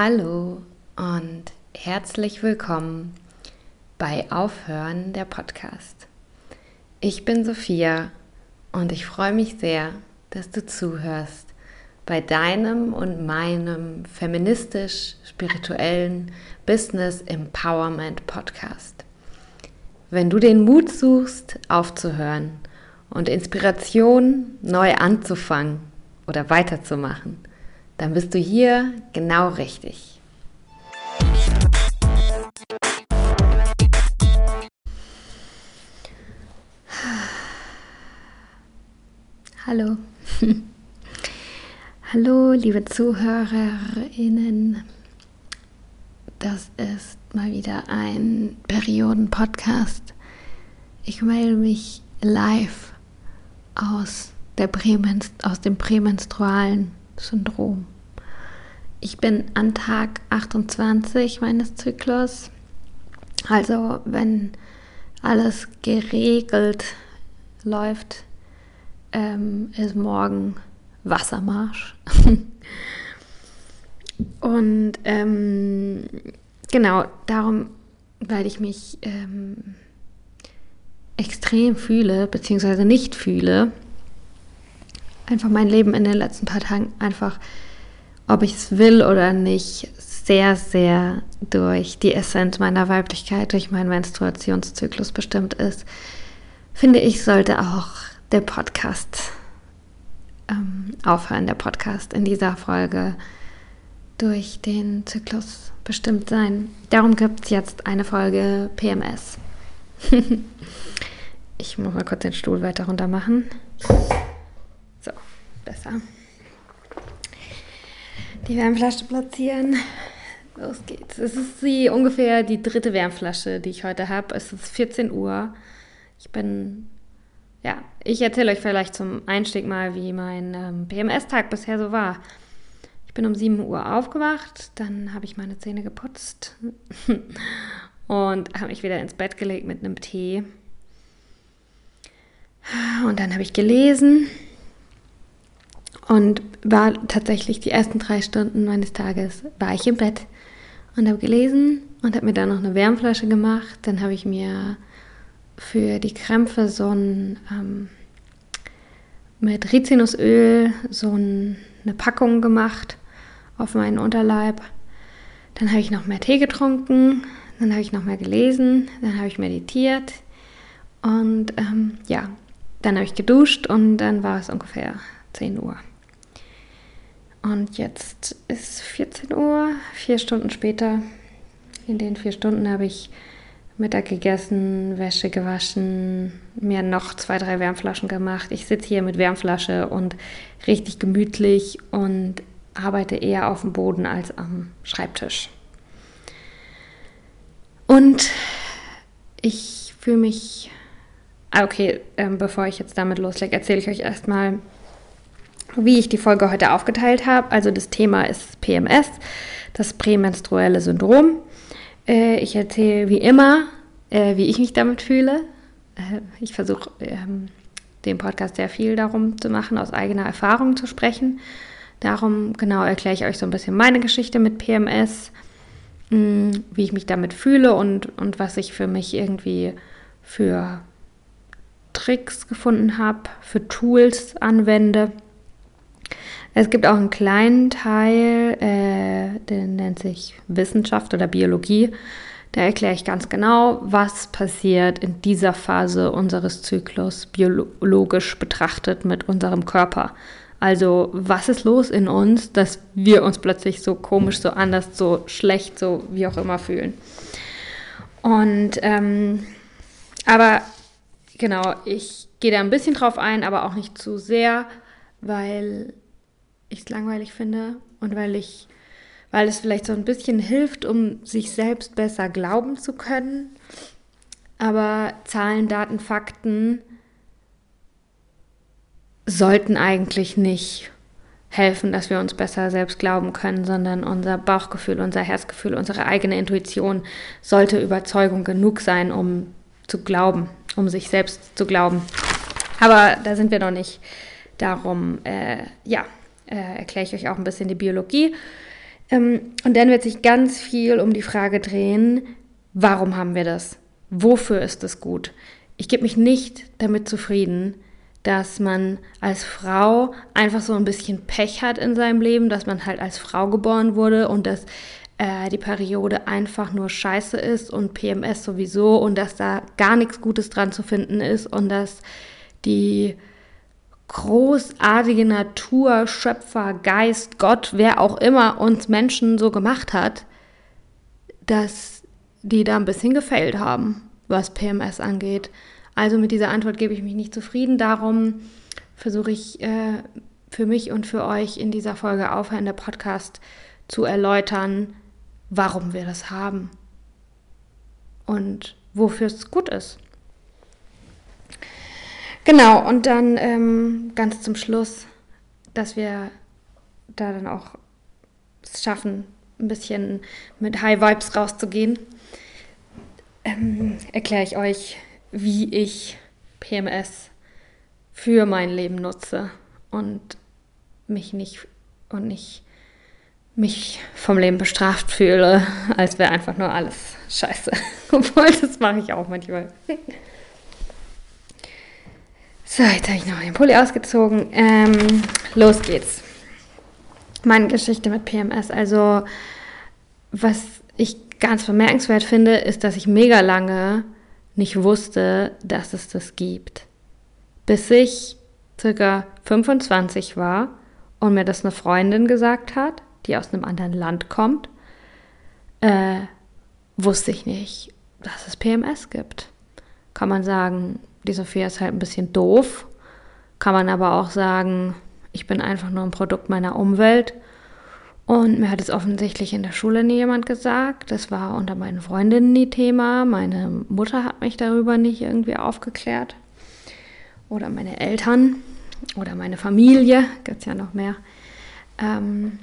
Hallo und herzlich willkommen bei Aufhören der Podcast. Ich bin Sophia und ich freue mich sehr, dass du zuhörst bei deinem und meinem feministisch-spirituellen Business Empowerment Podcast. Wenn du den Mut suchst, aufzuhören und Inspiration neu anzufangen oder weiterzumachen, dann bist du hier genau richtig. Hallo. Hallo, liebe Zuhörerinnen. Das ist mal wieder ein Perioden-Podcast. Ich melde mich live aus, der Prämenst aus dem prämenstrualen Syndrom. Ich bin an Tag 28 meines Zyklus. Also wenn alles geregelt läuft, ähm, ist morgen Wassermarsch. Und ähm, genau darum, weil ich mich ähm, extrem fühle, beziehungsweise nicht fühle, einfach mein Leben in den letzten paar Tagen einfach, ob ich es will oder nicht, sehr, sehr durch die Essenz meiner Weiblichkeit, durch meinen Menstruationszyklus bestimmt ist, finde ich, sollte auch der Podcast ähm, aufhören, der Podcast in dieser Folge durch den Zyklus bestimmt sein. Darum gibt es jetzt eine Folge PMS. ich muss mal kurz den Stuhl weiter runter machen besser. Die Wärmflasche platzieren. Los geht's. Es ist die, ungefähr die dritte Wärmflasche, die ich heute habe. Es ist 14 Uhr. Ich bin, ja, ich erzähle euch vielleicht zum Einstieg mal, wie mein ähm, PMS-Tag bisher so war. Ich bin um 7 Uhr aufgewacht, dann habe ich meine Zähne geputzt und habe mich wieder ins Bett gelegt mit einem Tee. Und dann habe ich gelesen und war tatsächlich die ersten drei Stunden meines Tages, war ich im Bett und habe gelesen und habe mir dann noch eine Wärmflasche gemacht. Dann habe ich mir für die Krämpfe so ein ähm, mit Rizinusöl so ein, eine Packung gemacht auf meinen Unterleib. Dann habe ich noch mehr Tee getrunken, dann habe ich noch mehr gelesen, dann habe ich meditiert und ähm, ja, dann habe ich geduscht und dann war es ungefähr 10 Uhr. Und jetzt ist 14 Uhr, vier Stunden später. In den vier Stunden habe ich Mittag gegessen, Wäsche gewaschen, mir noch zwei, drei Wärmflaschen gemacht. Ich sitze hier mit Wärmflasche und richtig gemütlich und arbeite eher auf dem Boden als am Schreibtisch. Und ich fühle mich. Ah, okay, ähm, bevor ich jetzt damit loslege, erzähle ich euch erstmal, wie ich die Folge heute aufgeteilt habe. Also das Thema ist PMS, das prämenstruelle Syndrom. Äh, ich erzähle wie immer, äh, wie ich mich damit fühle. Äh, ich versuche ähm, den Podcast sehr viel darum zu machen, aus eigener Erfahrung zu sprechen. Darum genau erkläre ich euch so ein bisschen meine Geschichte mit PMS, mh, hm, wie ich mich damit fühle und, und was ich für mich irgendwie für Tricks gefunden habe, für Tools anwende es gibt auch einen kleinen Teil, äh, der nennt sich Wissenschaft oder Biologie. Da erkläre ich ganz genau, was passiert in dieser Phase unseres Zyklus biologisch betrachtet mit unserem Körper. Also was ist los in uns, dass wir uns plötzlich so komisch, so anders, so schlecht, so wie auch immer fühlen. Und ähm, aber genau, ich gehe da ein bisschen drauf ein, aber auch nicht zu sehr, weil ich es langweilig finde und weil ich, weil es vielleicht so ein bisschen hilft, um sich selbst besser glauben zu können. Aber Zahlen, Daten, Fakten sollten eigentlich nicht helfen, dass wir uns besser selbst glauben können, sondern unser Bauchgefühl, unser Herzgefühl, unsere eigene Intuition sollte Überzeugung genug sein, um zu glauben, um sich selbst zu glauben. Aber da sind wir noch nicht. Darum, äh, ja, äh, erkläre ich euch auch ein bisschen die Biologie. Ähm, und dann wird sich ganz viel um die Frage drehen, warum haben wir das? Wofür ist es gut? Ich gebe mich nicht damit zufrieden, dass man als Frau einfach so ein bisschen Pech hat in seinem Leben, dass man halt als Frau geboren wurde und dass äh, die Periode einfach nur scheiße ist und PMS sowieso und dass da gar nichts Gutes dran zu finden ist und dass die großartige Natur, Schöpfer, Geist, Gott, wer auch immer uns Menschen so gemacht hat, dass die da ein bisschen gefailt haben, was PMS angeht. Also mit dieser Antwort gebe ich mich nicht zufrieden. Darum versuche ich äh, für mich und für euch in dieser Folge aufhörende Podcast zu erläutern, warum wir das haben und wofür es gut ist. Genau, und dann ähm, ganz zum Schluss, dass wir da dann auch es schaffen, ein bisschen mit High Vibes rauszugehen, ähm, erkläre ich euch, wie ich PMS für mein Leben nutze und mich nicht und nicht mich vom Leben bestraft fühle, als wäre einfach nur alles scheiße. Obwohl, das mache ich auch manchmal. So, jetzt habe ich noch den Pulli ausgezogen. Ähm, los geht's. Meine Geschichte mit PMS. Also, was ich ganz bemerkenswert finde, ist, dass ich mega lange nicht wusste, dass es das gibt. Bis ich circa 25 war und mir das eine Freundin gesagt hat, die aus einem anderen Land kommt, äh, wusste ich nicht, dass es PMS gibt. Kann man sagen, die Sophia ist halt ein bisschen doof. Kann man aber auch sagen, ich bin einfach nur ein Produkt meiner Umwelt. Und mir hat es offensichtlich in der Schule nie jemand gesagt. Das war unter meinen Freundinnen nie Thema. Meine Mutter hat mich darüber nicht irgendwie aufgeklärt. Oder meine Eltern oder meine Familie. Gibt es ja noch mehr. Ähm,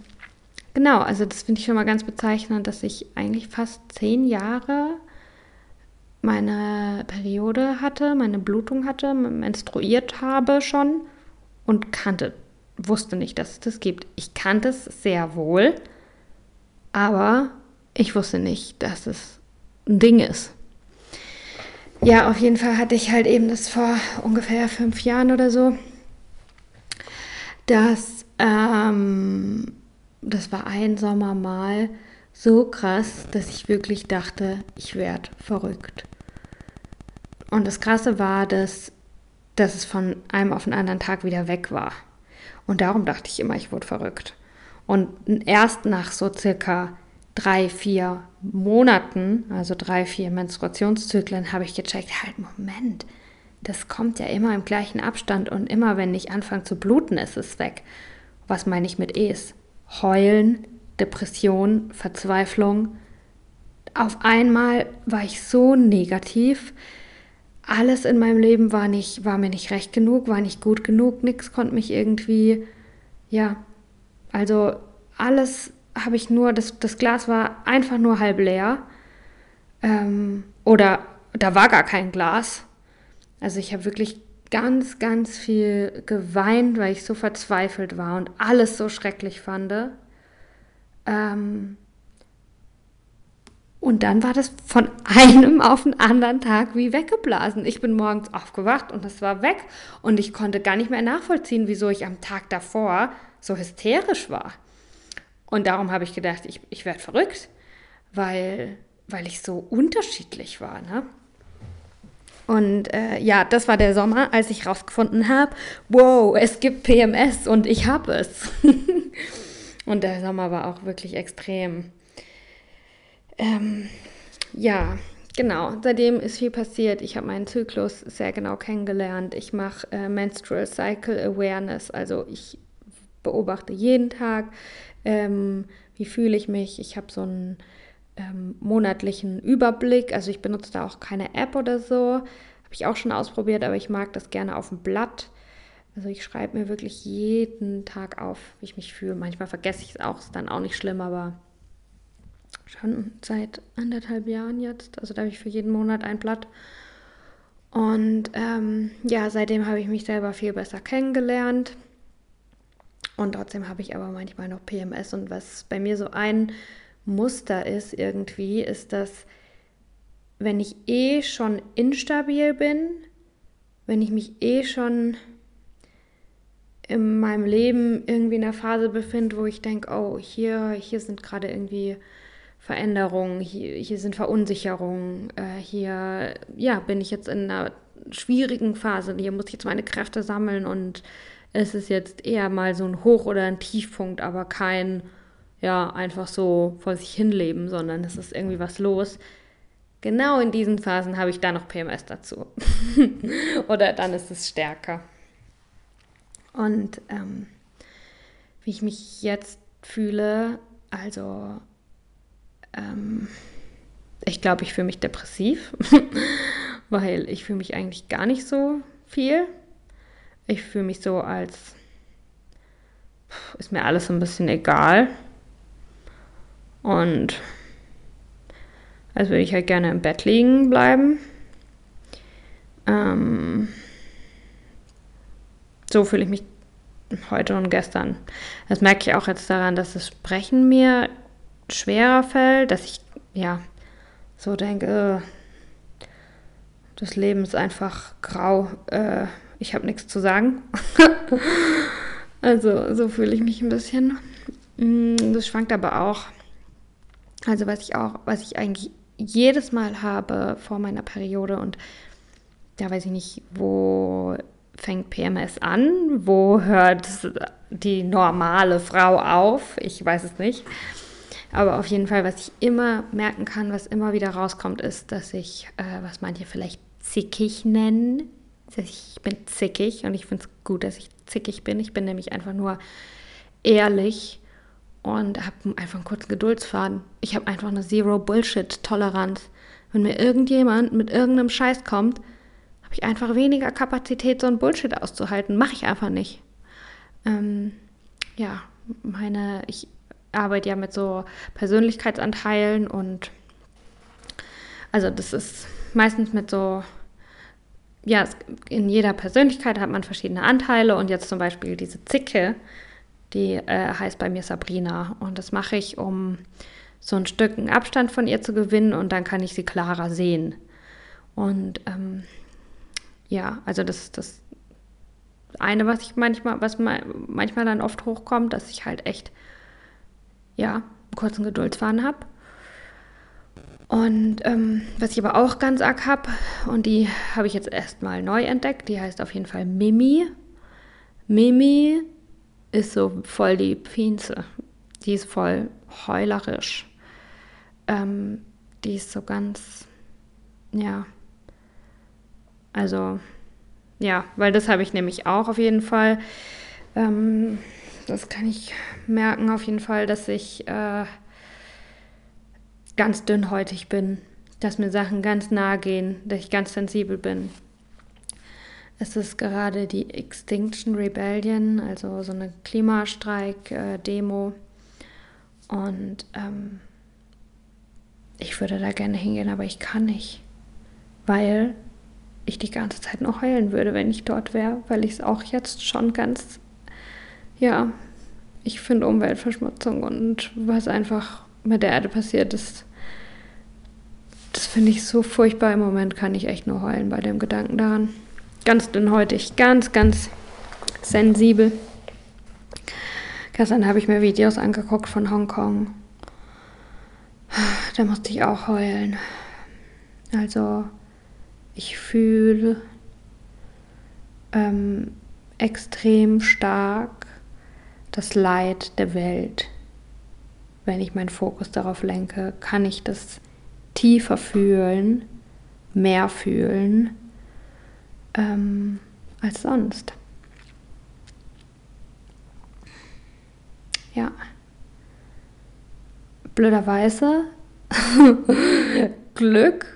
genau, also das finde ich schon mal ganz bezeichnend, dass ich eigentlich fast zehn Jahre meine Periode hatte, meine Blutung hatte, menstruiert habe schon und kannte, wusste nicht, dass es das gibt. Ich kannte es sehr wohl, aber ich wusste nicht, dass es ein Ding ist. Ja, auf jeden Fall hatte ich halt eben das vor ungefähr fünf Jahren oder so, dass ähm, das war ein Sommer mal so krass, dass ich wirklich dachte, ich werde verrückt. Und das Krasse war, dass, dass es von einem auf den anderen Tag wieder weg war. Und darum dachte ich immer, ich wurde verrückt. Und erst nach so circa drei, vier Monaten, also drei, vier Menstruationszyklen, habe ich gecheckt, halt, Moment, das kommt ja immer im gleichen Abstand und immer wenn ich anfange zu bluten, ist es weg. Was meine ich mit Es? Heulen, Depression, Verzweiflung. Auf einmal war ich so negativ, alles in meinem Leben war nicht, war mir nicht recht genug, war nicht gut genug, nichts konnte mich irgendwie, ja, also alles habe ich nur, das, das Glas war einfach nur halb leer. Ähm, oder da war gar kein Glas. Also ich habe wirklich ganz, ganz viel geweint, weil ich so verzweifelt war und alles so schrecklich fand. Ähm, und dann war das von einem auf den anderen Tag wie weggeblasen. Ich bin morgens aufgewacht und das war weg. Und ich konnte gar nicht mehr nachvollziehen, wieso ich am Tag davor so hysterisch war. Und darum habe ich gedacht, ich, ich werde verrückt, weil, weil ich so unterschiedlich war. Ne? Und äh, ja, das war der Sommer, als ich rausgefunden habe, wow, es gibt PMS und ich habe es. und der Sommer war auch wirklich extrem. Ähm, ja, genau. Seitdem ist viel passiert. Ich habe meinen Zyklus sehr genau kennengelernt. Ich mache äh, Menstrual Cycle Awareness. Also ich beobachte jeden Tag, ähm, wie fühle ich mich. Ich habe so einen ähm, monatlichen Überblick. Also ich benutze da auch keine App oder so. Habe ich auch schon ausprobiert, aber ich mag das gerne auf dem Blatt. Also ich schreibe mir wirklich jeden Tag auf, wie ich mich fühle. Manchmal vergesse ich es auch, ist dann auch nicht schlimm, aber schon seit anderthalb Jahren jetzt. Also da habe ich für jeden Monat ein Blatt. Und ähm, ja, seitdem habe ich mich selber viel besser kennengelernt. Und trotzdem habe ich aber manchmal noch PMS. Und was bei mir so ein Muster ist irgendwie, ist, dass wenn ich eh schon instabil bin, wenn ich mich eh schon in meinem Leben irgendwie in einer Phase befinde, wo ich denke, oh, hier, hier sind gerade irgendwie Veränderungen, hier, hier sind Verunsicherungen, äh, hier ja, bin ich jetzt in einer schwierigen Phase, hier muss ich jetzt meine Kräfte sammeln und es ist jetzt eher mal so ein Hoch- oder ein Tiefpunkt, aber kein, ja, einfach so vor sich hinleben, sondern es ist irgendwie was los. Genau in diesen Phasen habe ich da noch PMS dazu. oder dann ist es stärker. Und ähm, wie ich mich jetzt fühle, also ähm, ich glaube, ich fühle mich depressiv, weil ich fühle mich eigentlich gar nicht so viel. Ich fühle mich so, als ist mir alles ein bisschen egal. Und als würde ich halt gerne im Bett liegen bleiben. Ähm, so fühle ich mich heute und gestern. Das merke ich auch jetzt daran, dass das Sprechen mir schwerer fällt, dass ich ja so denke, äh, das Leben ist einfach grau, äh, ich habe nichts zu sagen. also so fühle ich mich ein bisschen. Mm, das schwankt aber auch. Also was ich auch, was ich eigentlich jedes Mal habe vor meiner Periode und da weiß ich nicht, wo fängt PMS an? Wo hört die normale Frau auf? Ich weiß es nicht. Aber auf jeden Fall, was ich immer merken kann, was immer wieder rauskommt, ist, dass ich, äh, was manche vielleicht zickig nennen, ich bin zickig und ich finde es gut, dass ich zickig bin. Ich bin nämlich einfach nur ehrlich und habe einfach einen kurzen Geduldsfaden. Ich habe einfach eine Zero-Bullshit-Toleranz. Wenn mir irgendjemand mit irgendeinem Scheiß kommt, ich einfach weniger Kapazität, so ein Bullshit auszuhalten. Mache ich einfach nicht. Ähm, ja, meine, ich arbeite ja mit so Persönlichkeitsanteilen und also das ist meistens mit so, ja, in jeder Persönlichkeit hat man verschiedene Anteile und jetzt zum Beispiel diese Zicke, die äh, heißt bei mir Sabrina und das mache ich, um so ein Stück Abstand von ihr zu gewinnen und dann kann ich sie klarer sehen. Und ähm, ja, also das ist das eine, was ich manchmal, was manchmal dann oft hochkommt, dass ich halt echt, ja, einen kurzen Geduldsfaden habe. Und ähm, was ich aber auch ganz arg habe, und die habe ich jetzt erstmal neu entdeckt, die heißt auf jeden Fall Mimi. Mimi ist so voll die Pinze. Die ist voll heulerisch. Ähm, die ist so ganz, ja, also ja, weil das habe ich nämlich auch auf jeden Fall. Ähm, das kann ich merken auf jeden Fall, dass ich äh, ganz dünnhäutig bin, dass mir Sachen ganz nahe gehen, dass ich ganz sensibel bin. Es ist gerade die Extinction Rebellion, also so eine Klimastreik-Demo. Und ähm, ich würde da gerne hingehen, aber ich kann nicht, weil ich die ganze Zeit noch heulen würde, wenn ich dort wäre, weil ich es auch jetzt schon ganz, ja, ich finde Umweltverschmutzung und was einfach mit der Erde passiert ist, das finde ich so furchtbar. Im Moment kann ich echt nur heulen bei dem Gedanken daran. Ganz dünnhäutig, ganz, ganz sensibel. Gestern habe ich mir Videos angeguckt von Hongkong. Da musste ich auch heulen. Also ich fühle ähm, extrem stark das Leid der Welt. Wenn ich meinen Fokus darauf lenke, kann ich das tiefer fühlen, mehr fühlen ähm, als sonst. Ja. Blöderweise Glück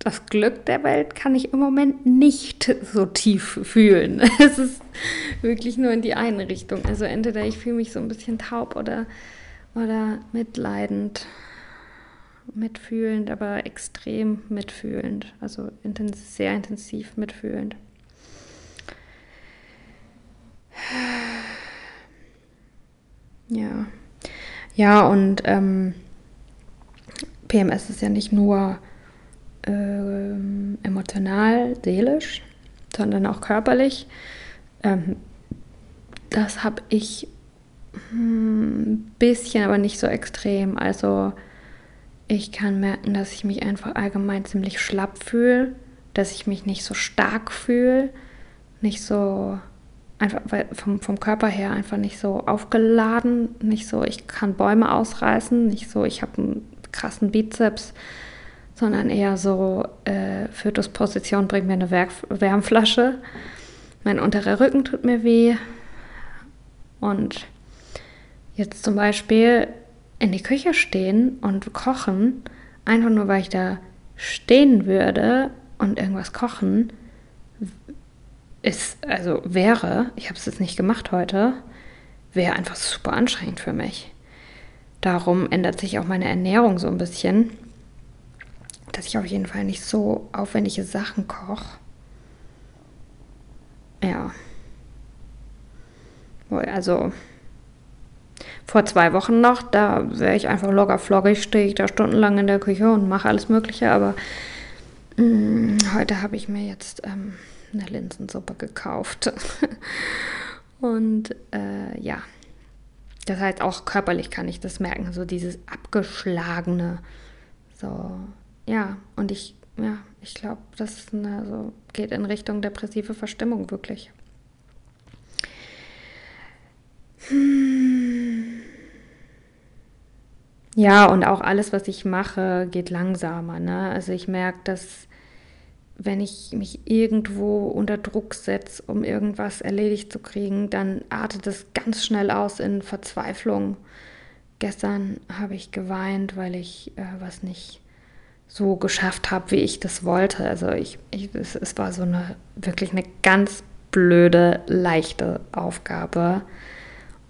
das Glück der Welt kann ich im Moment nicht so tief fühlen. Es ist wirklich nur in die eine Richtung. Also entweder ich fühle mich so ein bisschen taub oder, oder mitleidend, mitfühlend, aber extrem mitfühlend. Also intens sehr intensiv mitfühlend. Ja. Ja, und ähm, PMS ist ja nicht nur ähm, emotional, seelisch, sondern auch körperlich. Ähm, das habe ich ein hm, bisschen, aber nicht so extrem. Also ich kann merken, dass ich mich einfach allgemein ziemlich schlapp fühle, dass ich mich nicht so stark fühle, nicht so einfach vom, vom Körper her einfach nicht so aufgeladen, nicht so, ich kann Bäume ausreißen, nicht so, ich habe einen krassen Bizeps, sondern eher so, äh, Fötusposition bringt mir eine Werk Wärmflasche. Mein unterer Rücken tut mir weh. Und jetzt zum Beispiel in die Küche stehen und kochen, einfach nur weil ich da stehen würde und irgendwas kochen, ist, also wäre, ich habe es jetzt nicht gemacht heute, wäre einfach super anstrengend für mich. Darum ändert sich auch meine Ernährung so ein bisschen, dass ich auf jeden Fall nicht so aufwendige Sachen koche. Ja. Also vor zwei Wochen noch, da wäre ich einfach locker floggig, stehe ich da stundenlang in der Küche und mache alles Mögliche, aber mh, mm, heute habe ich mir jetzt ähm, eine Linsensuppe gekauft. und äh, ja, das heißt auch körperlich kann ich das merken, so dieses abgeschlagene, so ja, und ich ja, ich glaube, das eine, so geht in Richtung depressive Verstimmung wirklich. Hm. Ja, und auch alles, was ich mache, geht langsamer. Ne? Also ich merke, dass wenn ich mich irgendwo unter Druck setze, um irgendwas erledigt zu kriegen, dann artet es ganz schnell aus in Verzweiflung. Gestern habe ich geweint, weil ich äh, was nicht so geschafft habe, wie ich das wollte. Also ich, ich es, es war so eine wirklich eine ganz blöde, leichte Aufgabe.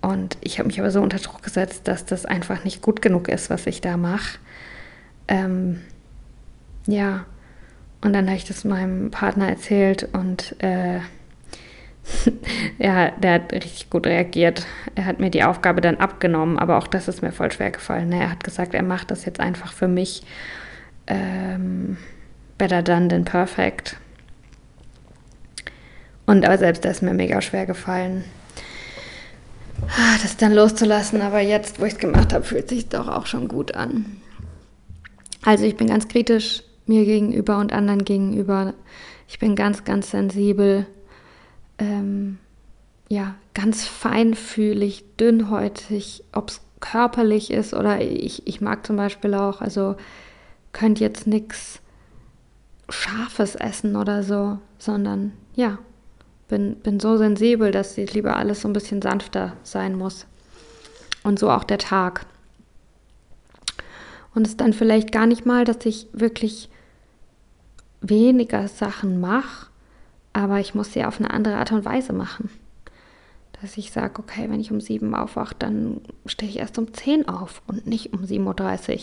Und ich habe mich aber so unter Druck gesetzt, dass das einfach nicht gut genug ist, was ich da mache. Ähm, ja, und dann habe ich das meinem Partner erzählt und äh, ja, der hat richtig gut reagiert. Er hat mir die Aufgabe dann abgenommen, aber auch das ist mir voll schwer gefallen. Er hat gesagt, er macht das jetzt einfach für mich. Ähm, better done than perfect. Und aber selbst das ist mir mega schwer gefallen, ah, das dann loszulassen. Aber jetzt, wo ich es gemacht habe, fühlt sich doch auch schon gut an. Also ich bin ganz kritisch mir gegenüber und anderen gegenüber. Ich bin ganz, ganz sensibel, ähm, ja, ganz feinfühlig, dünnhäutig, ob es körperlich ist oder ich, ich mag zum Beispiel auch, also könnt jetzt nichts Scharfes essen oder so, sondern ja, bin, bin so sensibel, dass ich lieber alles so ein bisschen sanfter sein muss. Und so auch der Tag. Und es ist dann vielleicht gar nicht mal, dass ich wirklich weniger Sachen mache, aber ich muss sie auf eine andere Art und Weise machen. Dass ich sage, okay, wenn ich um sieben aufwache, dann stehe ich erst um zehn auf und nicht um 7.30 Uhr.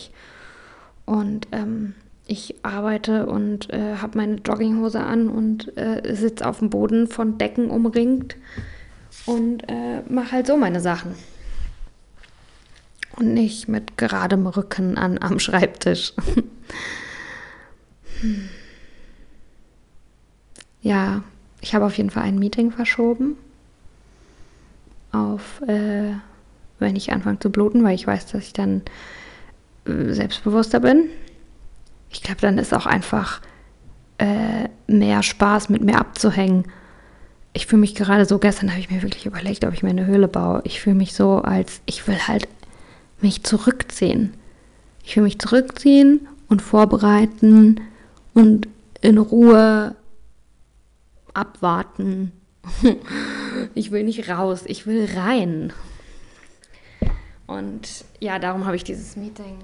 Und ähm, ich arbeite und äh, habe meine Jogginghose an und äh, sitze auf dem Boden von Decken umringt und äh, mache halt so meine Sachen. Und nicht mit geradem Rücken an, am Schreibtisch. hm ja, ich habe auf jeden Fall ein Meeting verschoben auf, äh, wenn ich anfange zu bluten, weil ich weiß, dass ich dann selbstbewusster bin. Ich glaube, dann ist auch einfach äh, mehr Spaß mit mir abzuhängen. Ich fühle mich gerade so, gestern habe ich mir wirklich überlegt, ob ich mir eine Höhle baue. Ich fühle mich so, als ich will halt mich zurückziehen. Ich will mich zurückziehen und vorbereiten und in Ruhe abwarten. ich will nicht raus, ich will rein. Und ja, darum habe ich dieses Meeting,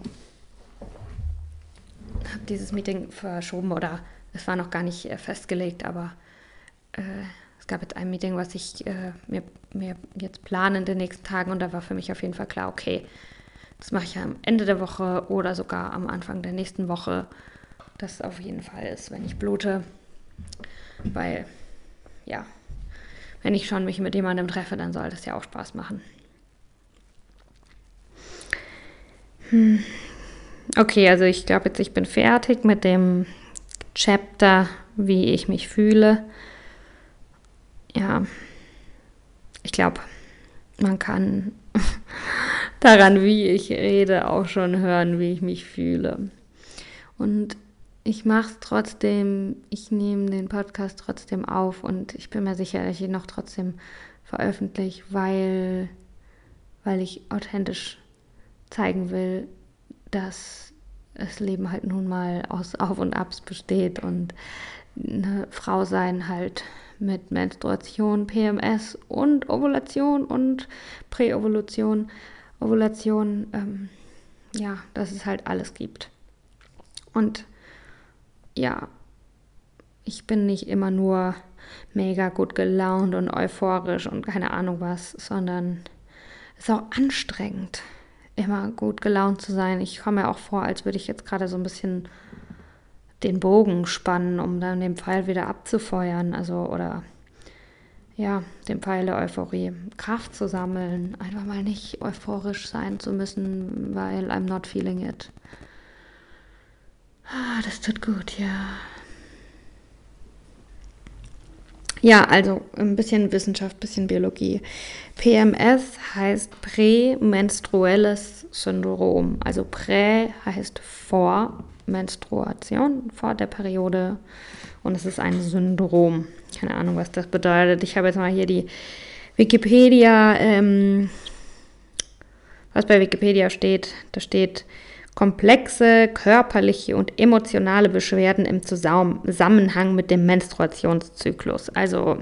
habe dieses Meeting verschoben oder es war noch gar nicht äh, festgelegt, aber äh, es gab jetzt ein Meeting, was ich äh, mir, mir jetzt plane in den nächsten Tagen und da war für mich auf jeden Fall klar, okay, das mache ich am Ende der Woche oder sogar am Anfang der nächsten Woche. Das auf jeden Fall ist, wenn ich blute, weil ja, wenn ich schon mich mit jemandem treffe, dann soll das ja auch Spaß machen. Hm. Okay, also ich glaube jetzt, ich bin fertig mit dem Chapter, wie ich mich fühle. Ja, ich glaube, man kann daran, wie ich rede, auch schon hören, wie ich mich fühle. Und ich mache es trotzdem, ich nehme den Podcast trotzdem auf und ich bin mir sicher, dass ich ihn noch trotzdem veröffentliche, weil, weil ich authentisch zeigen will, dass das Leben halt nun mal aus Auf und Abs besteht und eine Frau sein halt mit Menstruation, PMS und Ovulation und Präovulation, Ovulation, ähm, ja, dass es halt alles gibt. Und ja, ich bin nicht immer nur mega gut gelaunt und euphorisch und keine Ahnung was, sondern es ist auch anstrengend, immer gut gelaunt zu sein. Ich komme mir auch vor, als würde ich jetzt gerade so ein bisschen den Bogen spannen, um dann den Pfeil wieder abzufeuern, also oder ja, den Pfeil der Euphorie, Kraft zu sammeln, einfach mal nicht euphorisch sein zu müssen, weil I'm not feeling it. Ah, das tut gut, ja. Ja, also ein bisschen Wissenschaft, ein bisschen Biologie. PMS heißt prämenstruelles Syndrom. Also prä heißt vor Menstruation, vor der Periode. Und es ist ein Syndrom. Keine Ahnung, was das bedeutet. Ich habe jetzt mal hier die Wikipedia, ähm, was bei Wikipedia steht. Da steht komplexe körperliche und emotionale Beschwerden im Zusammenhang mit dem Menstruationszyklus. Also,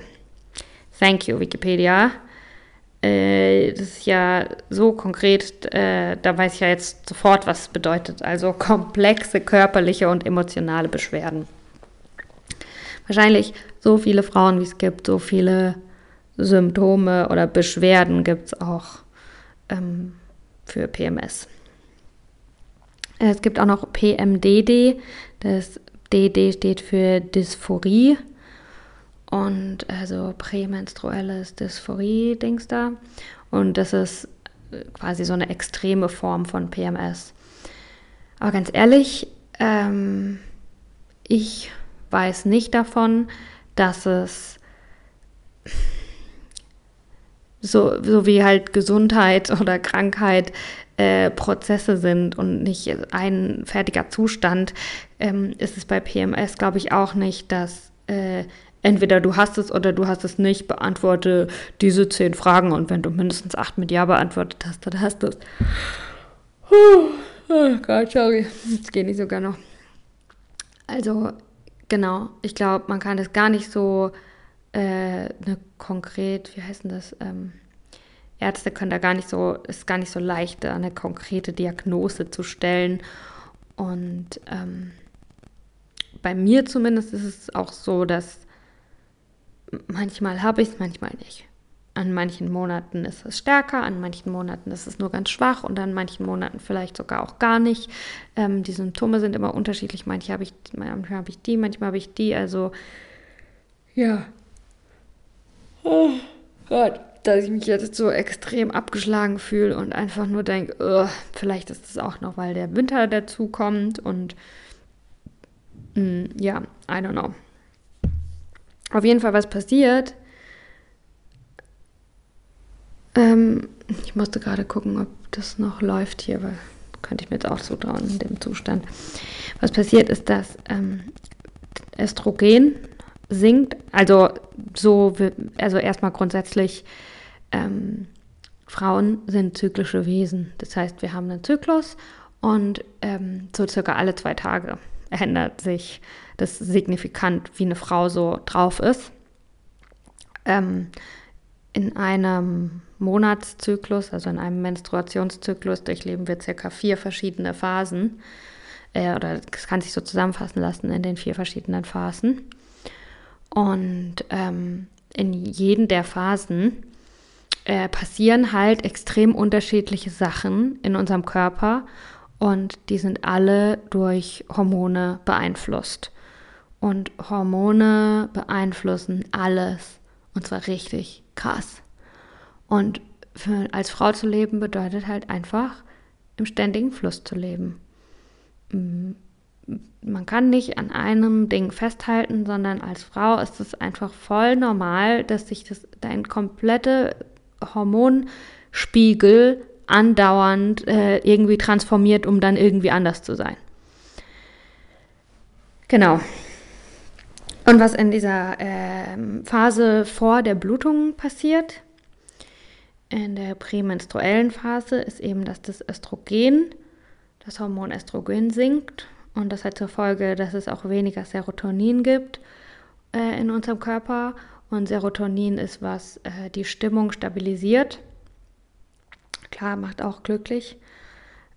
thank you, Wikipedia. Äh, das ist ja so konkret, äh, da weiß ich ja jetzt sofort, was es bedeutet. Also komplexe körperliche und emotionale Beschwerden. Wahrscheinlich so viele Frauen, wie es gibt, so viele Symptome oder Beschwerden gibt es auch ähm, für PMS. Es gibt auch noch PMDD. Das DD steht für Dysphorie. Und also prämenstruelles Dysphorie-Dings da. Und das ist quasi so eine extreme Form von PMS. Aber ganz ehrlich, ähm, ich weiß nicht davon, dass es so, so wie halt Gesundheit oder Krankheit äh, Prozesse sind und nicht ein fertiger Zustand, ähm, ist es bei PMS, glaube ich, auch nicht, dass äh, entweder du hast es oder du hast es nicht, beantworte diese zehn Fragen und wenn du mindestens acht mit Ja beantwortet hast, dann hast du es. Oh Gott, sorry, das geht nicht sogar noch. Also, genau, ich glaube, man kann das gar nicht so äh, eine konkret, wie heißt denn das? Ähm, Ärzte können da gar nicht so, ist gar nicht so leicht, eine konkrete Diagnose zu stellen. Und ähm, bei mir zumindest ist es auch so, dass manchmal habe ich es, manchmal nicht. An manchen Monaten ist es stärker, an manchen Monaten ist es nur ganz schwach und an manchen Monaten vielleicht sogar auch gar nicht. Ähm, die Symptome sind immer unterschiedlich. Manche habe ich, manchmal habe ich die, manchmal habe ich die. Also ja. Oh Gott dass ich mich jetzt so extrem abgeschlagen fühle und einfach nur denke, vielleicht ist es auch noch, weil der Winter dazu kommt und mh, mm, ja, I don't know. Auf jeden Fall, was passiert, ähm, ich musste gerade gucken, ob das noch läuft hier, weil könnte ich mir jetzt auch so trauen in dem Zustand. Was passiert ist, dass ähm, Östrogen sinkt, also so, also erstmal grundsätzlich ähm, Frauen sind zyklische Wesen. Das heißt, wir haben einen Zyklus und ähm, so circa alle zwei Tage ändert sich das signifikant, wie eine Frau so drauf ist. Ähm, in einem Monatszyklus, also in einem Menstruationszyklus, durchleben wir circa vier verschiedene Phasen. Äh, oder das kann sich so zusammenfassen lassen in den vier verschiedenen Phasen. Und ähm, in jeden der Phasen äh, passieren halt extrem unterschiedliche Sachen in unserem Körper und die sind alle durch Hormone beeinflusst. Und Hormone beeinflussen alles und zwar richtig krass. Und für, als Frau zu leben bedeutet halt einfach im ständigen Fluss zu leben. Mm, man kann nicht an einem Ding festhalten, sondern als Frau ist es einfach voll normal, dass sich das, dein komplette Hormonspiegel andauernd äh, irgendwie transformiert, um dann irgendwie anders zu sein. Genau. Und was in dieser äh, Phase vor der Blutung passiert, in der prämenstruellen Phase, ist eben, dass das Östrogen, das Hormon Östrogen sinkt und das hat zur Folge, dass es auch weniger Serotonin gibt äh, in unserem Körper. Und Serotonin ist, was äh, die Stimmung stabilisiert. Klar, macht auch glücklich.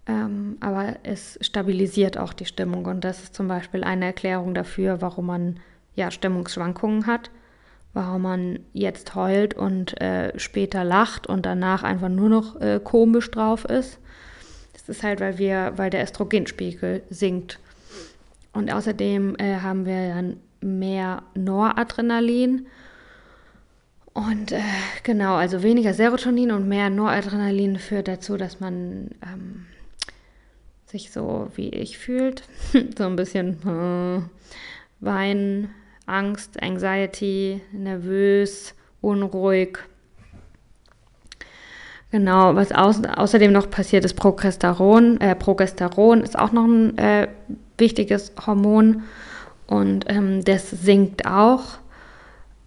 Ähm, aber es stabilisiert auch die Stimmung. Und das ist zum Beispiel eine Erklärung dafür, warum man ja Stimmungsschwankungen hat. Warum man jetzt heult und äh, später lacht und danach einfach nur noch äh, komisch drauf ist. Das ist halt, weil wir, weil der Östrogenspiegel sinkt. Und außerdem äh, haben wir dann mehr Noradrenalin. Und äh, genau, also weniger Serotonin und mehr Noradrenalin führt dazu, dass man ähm, sich so wie ich fühlt. so ein bisschen äh, Wein, Angst, Anxiety, nervös, unruhig. Genau, was au außerdem noch passiert ist Progesteron. Äh, Progesteron ist auch noch ein äh, wichtiges Hormon und ähm, das sinkt auch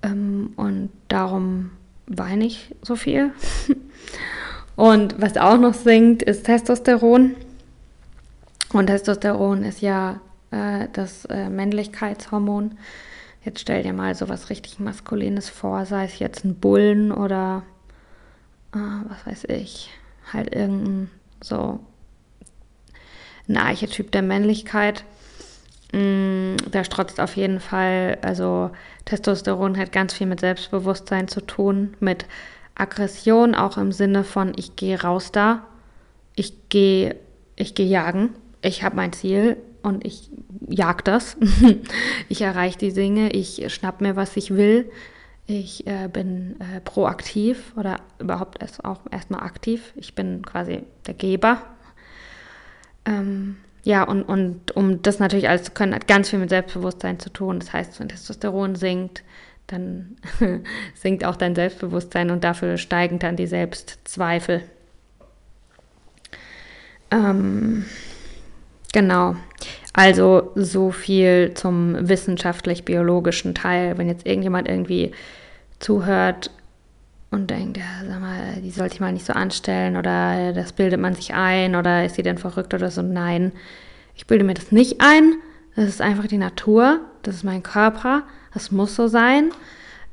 ähm, und darum weine ich so viel. und was auch noch sinkt, ist Testosteron. Und Testosteron ist ja äh, das äh, Männlichkeitshormon. Jetzt stell dir mal so was richtig Maskulines vor, sei es jetzt ein Bullen oder äh, was weiß ich, halt irgendein so ein Archetyp der Männlichkeit. Mm, der strotzt auf jeden Fall, also Testosteron hat ganz viel mit Selbstbewusstsein zu tun, mit Aggression, auch im Sinne von, ich gehe raus da, ich gehe ich gehe jagen, ich habe mein Ziel und ich jag das. ich erreiche die Dinge, ich schnapp mir, was ich will. Ich äh, bin äh, proaktiv oder überhaupt erst auch erstmal aktiv. Ich bin quasi der Geber ähm, ja, und, und um das natürlich alles zu können, hat ganz viel mit Selbstbewusstsein zu tun. Das heißt, wenn Testosteron sinkt, dann sinkt auch dein Selbstbewusstsein und dafür steigen dann die Selbstzweifel. Ähm, genau. Also so viel zum wissenschaftlich-biologischen Teil. Wenn jetzt irgendjemand irgendwie zuhört und denkt, ja, sag mal, die sollte ich mal nicht so anstellen oder das bildet man sich ein oder ist sie denn verrückt oder so. Nein, ich bilde mir das nicht ein. Das ist einfach die Natur, das ist mein Körper, das muss so sein.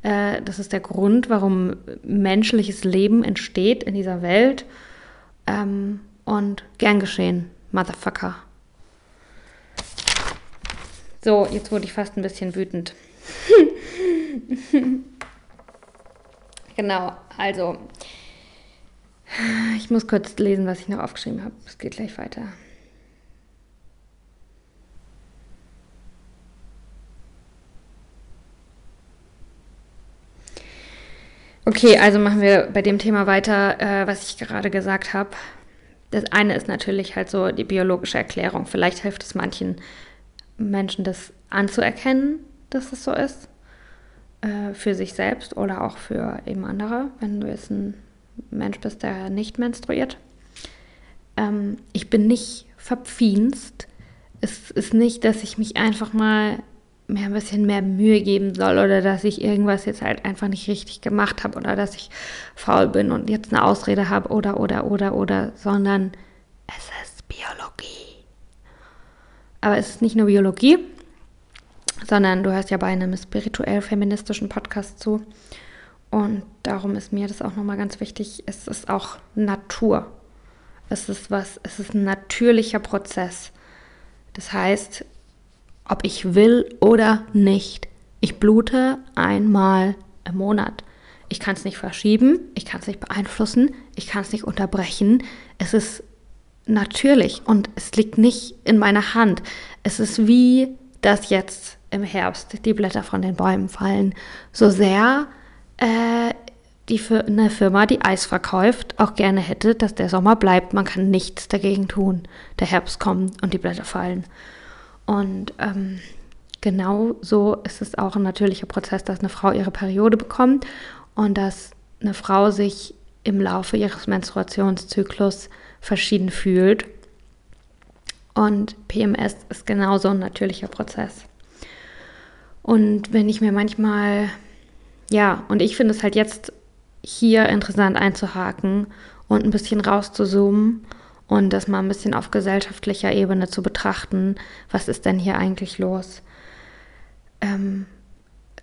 Äh, das ist der Grund, warum menschliches Leben entsteht in dieser Welt. Ähm, und gern geschehen, Motherfucker. So, jetzt wurde ich fast ein bisschen wütend. Genau, also ich muss kurz lesen, was ich noch aufgeschrieben habe. Es geht gleich weiter. Okay, also machen wir bei dem Thema weiter, äh, was ich gerade gesagt habe. Das eine ist natürlich halt so die biologische Erklärung. Vielleicht hilft es manchen Menschen, das anzuerkennen, dass es so ist. Äh, für sich selbst oder auch für eben andere, wenn du jetzt ein Mensch bist, der nicht menstruiert. Ähm, ich bin nicht verpfienst. Es ist nicht, dass ich mich einfach mal mir ein bisschen mehr Mühe geben soll oder dass ich irgendwas jetzt halt einfach nicht richtig gemacht habe oder dass ich faul bin und jetzt eine Ausrede habe oder oder oder oder, sondern es ist Biologie. Aber es ist nicht nur Biologie, sondern du hörst ja bei einem spirituell-feministischen Podcast zu. Und darum ist mir das auch nochmal ganz wichtig. Es ist auch Natur. Es ist was, es ist ein natürlicher Prozess. Das heißt, ob ich will oder nicht, ich blute einmal im Monat. Ich kann es nicht verschieben, ich kann es nicht beeinflussen, ich kann es nicht unterbrechen. Es ist natürlich und es liegt nicht in meiner Hand. Es ist wie das jetzt im Herbst die Blätter von den Bäumen fallen. So sehr äh, die für eine Firma, die Eis verkauft, auch gerne hätte, dass der Sommer bleibt. Man kann nichts dagegen tun. Der Herbst kommt und die Blätter fallen. Und ähm, genau so ist es auch ein natürlicher Prozess, dass eine Frau ihre Periode bekommt und dass eine Frau sich im Laufe ihres Menstruationszyklus verschieden fühlt. Und PMS ist genauso ein natürlicher Prozess. Und wenn ich mir manchmal, ja, und ich finde es halt jetzt hier interessant einzuhaken und ein bisschen rauszuzoomen und das mal ein bisschen auf gesellschaftlicher Ebene zu betrachten, was ist denn hier eigentlich los? Ähm,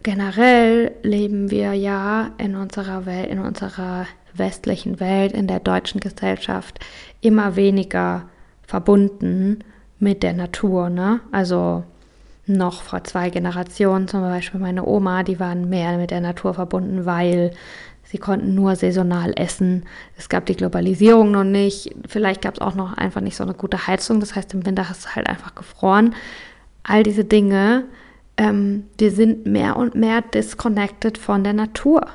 generell leben wir ja in unserer Welt, in unserer westlichen Welt, in der deutschen Gesellschaft immer weniger verbunden mit der Natur. Ne? Also noch vor zwei Generationen, zum Beispiel meine Oma, die waren mehr mit der Natur verbunden, weil sie konnten nur saisonal essen. Es gab die Globalisierung noch nicht. Vielleicht gab es auch noch einfach nicht so eine gute Heizung. Das heißt, im Winter hast du halt einfach gefroren. All diese Dinge, ähm, wir sind mehr und mehr disconnected von der Natur.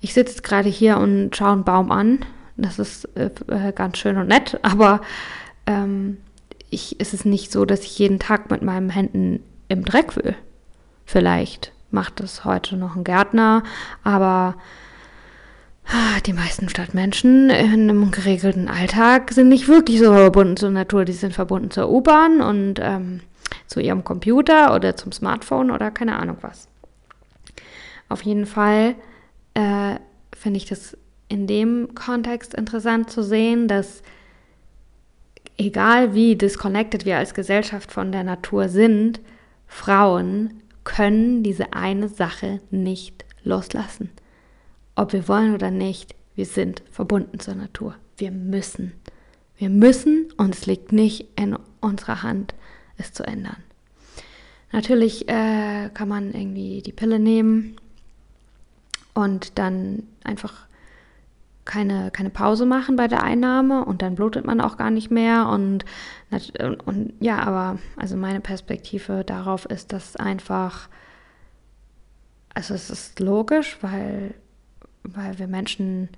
Ich sitze gerade hier und schaue einen Baum an. Das ist äh, äh, ganz schön und nett, aber ähm, ich, ist es nicht so, dass ich jeden Tag mit meinen Händen im Dreck will. Vielleicht macht das heute noch ein Gärtner, aber ah, die meisten Stadtmenschen in einem geregelten Alltag sind nicht wirklich so verbunden zur Natur. Die sind verbunden zur U-Bahn und ähm, zu ihrem Computer oder zum Smartphone oder keine Ahnung was. Auf jeden Fall äh, finde ich das in dem Kontext interessant zu sehen, dass egal wie disconnected wir als Gesellschaft von der Natur sind, Frauen können diese eine Sache nicht loslassen. Ob wir wollen oder nicht, wir sind verbunden zur Natur. Wir müssen. Wir müssen und es liegt nicht in unserer Hand, es zu ändern. Natürlich äh, kann man irgendwie die Pille nehmen und dann einfach keine, keine Pause machen bei der Einnahme und dann blutet man auch gar nicht mehr. Und, und, und ja, aber also meine Perspektive darauf ist, dass einfach, also es ist logisch, weil, weil wir Menschen,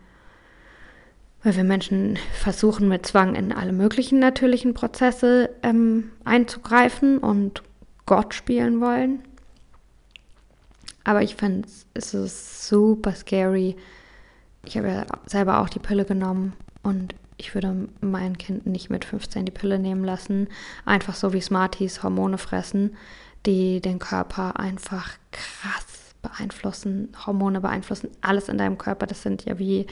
weil wir Menschen versuchen mit Zwang in alle möglichen natürlichen Prozesse ähm, einzugreifen und Gott spielen wollen. Aber ich finde es ist super scary, ich habe ja selber auch die Pille genommen und ich würde mein Kind nicht mit 15 die Pille nehmen lassen. Einfach so wie Smarties Hormone fressen, die den Körper einfach krass beeinflussen. Hormone beeinflussen alles in deinem Körper. Das sind ja wie,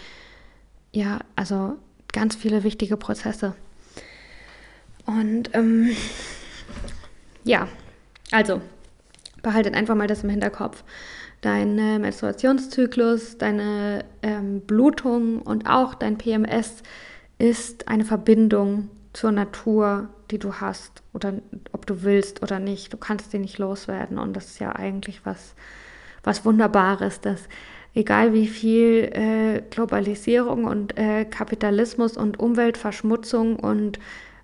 ja, also ganz viele wichtige Prozesse. Und ähm, ja, also behaltet einfach mal das im Hinterkopf dein Menstruationszyklus, deine ähm, Blutung und auch dein PMS ist eine Verbindung zur Natur, die du hast oder ob du willst oder nicht. Du kannst sie nicht loswerden und das ist ja eigentlich was, was Wunderbares, dass egal wie viel äh, Globalisierung und äh, Kapitalismus und Umweltverschmutzung und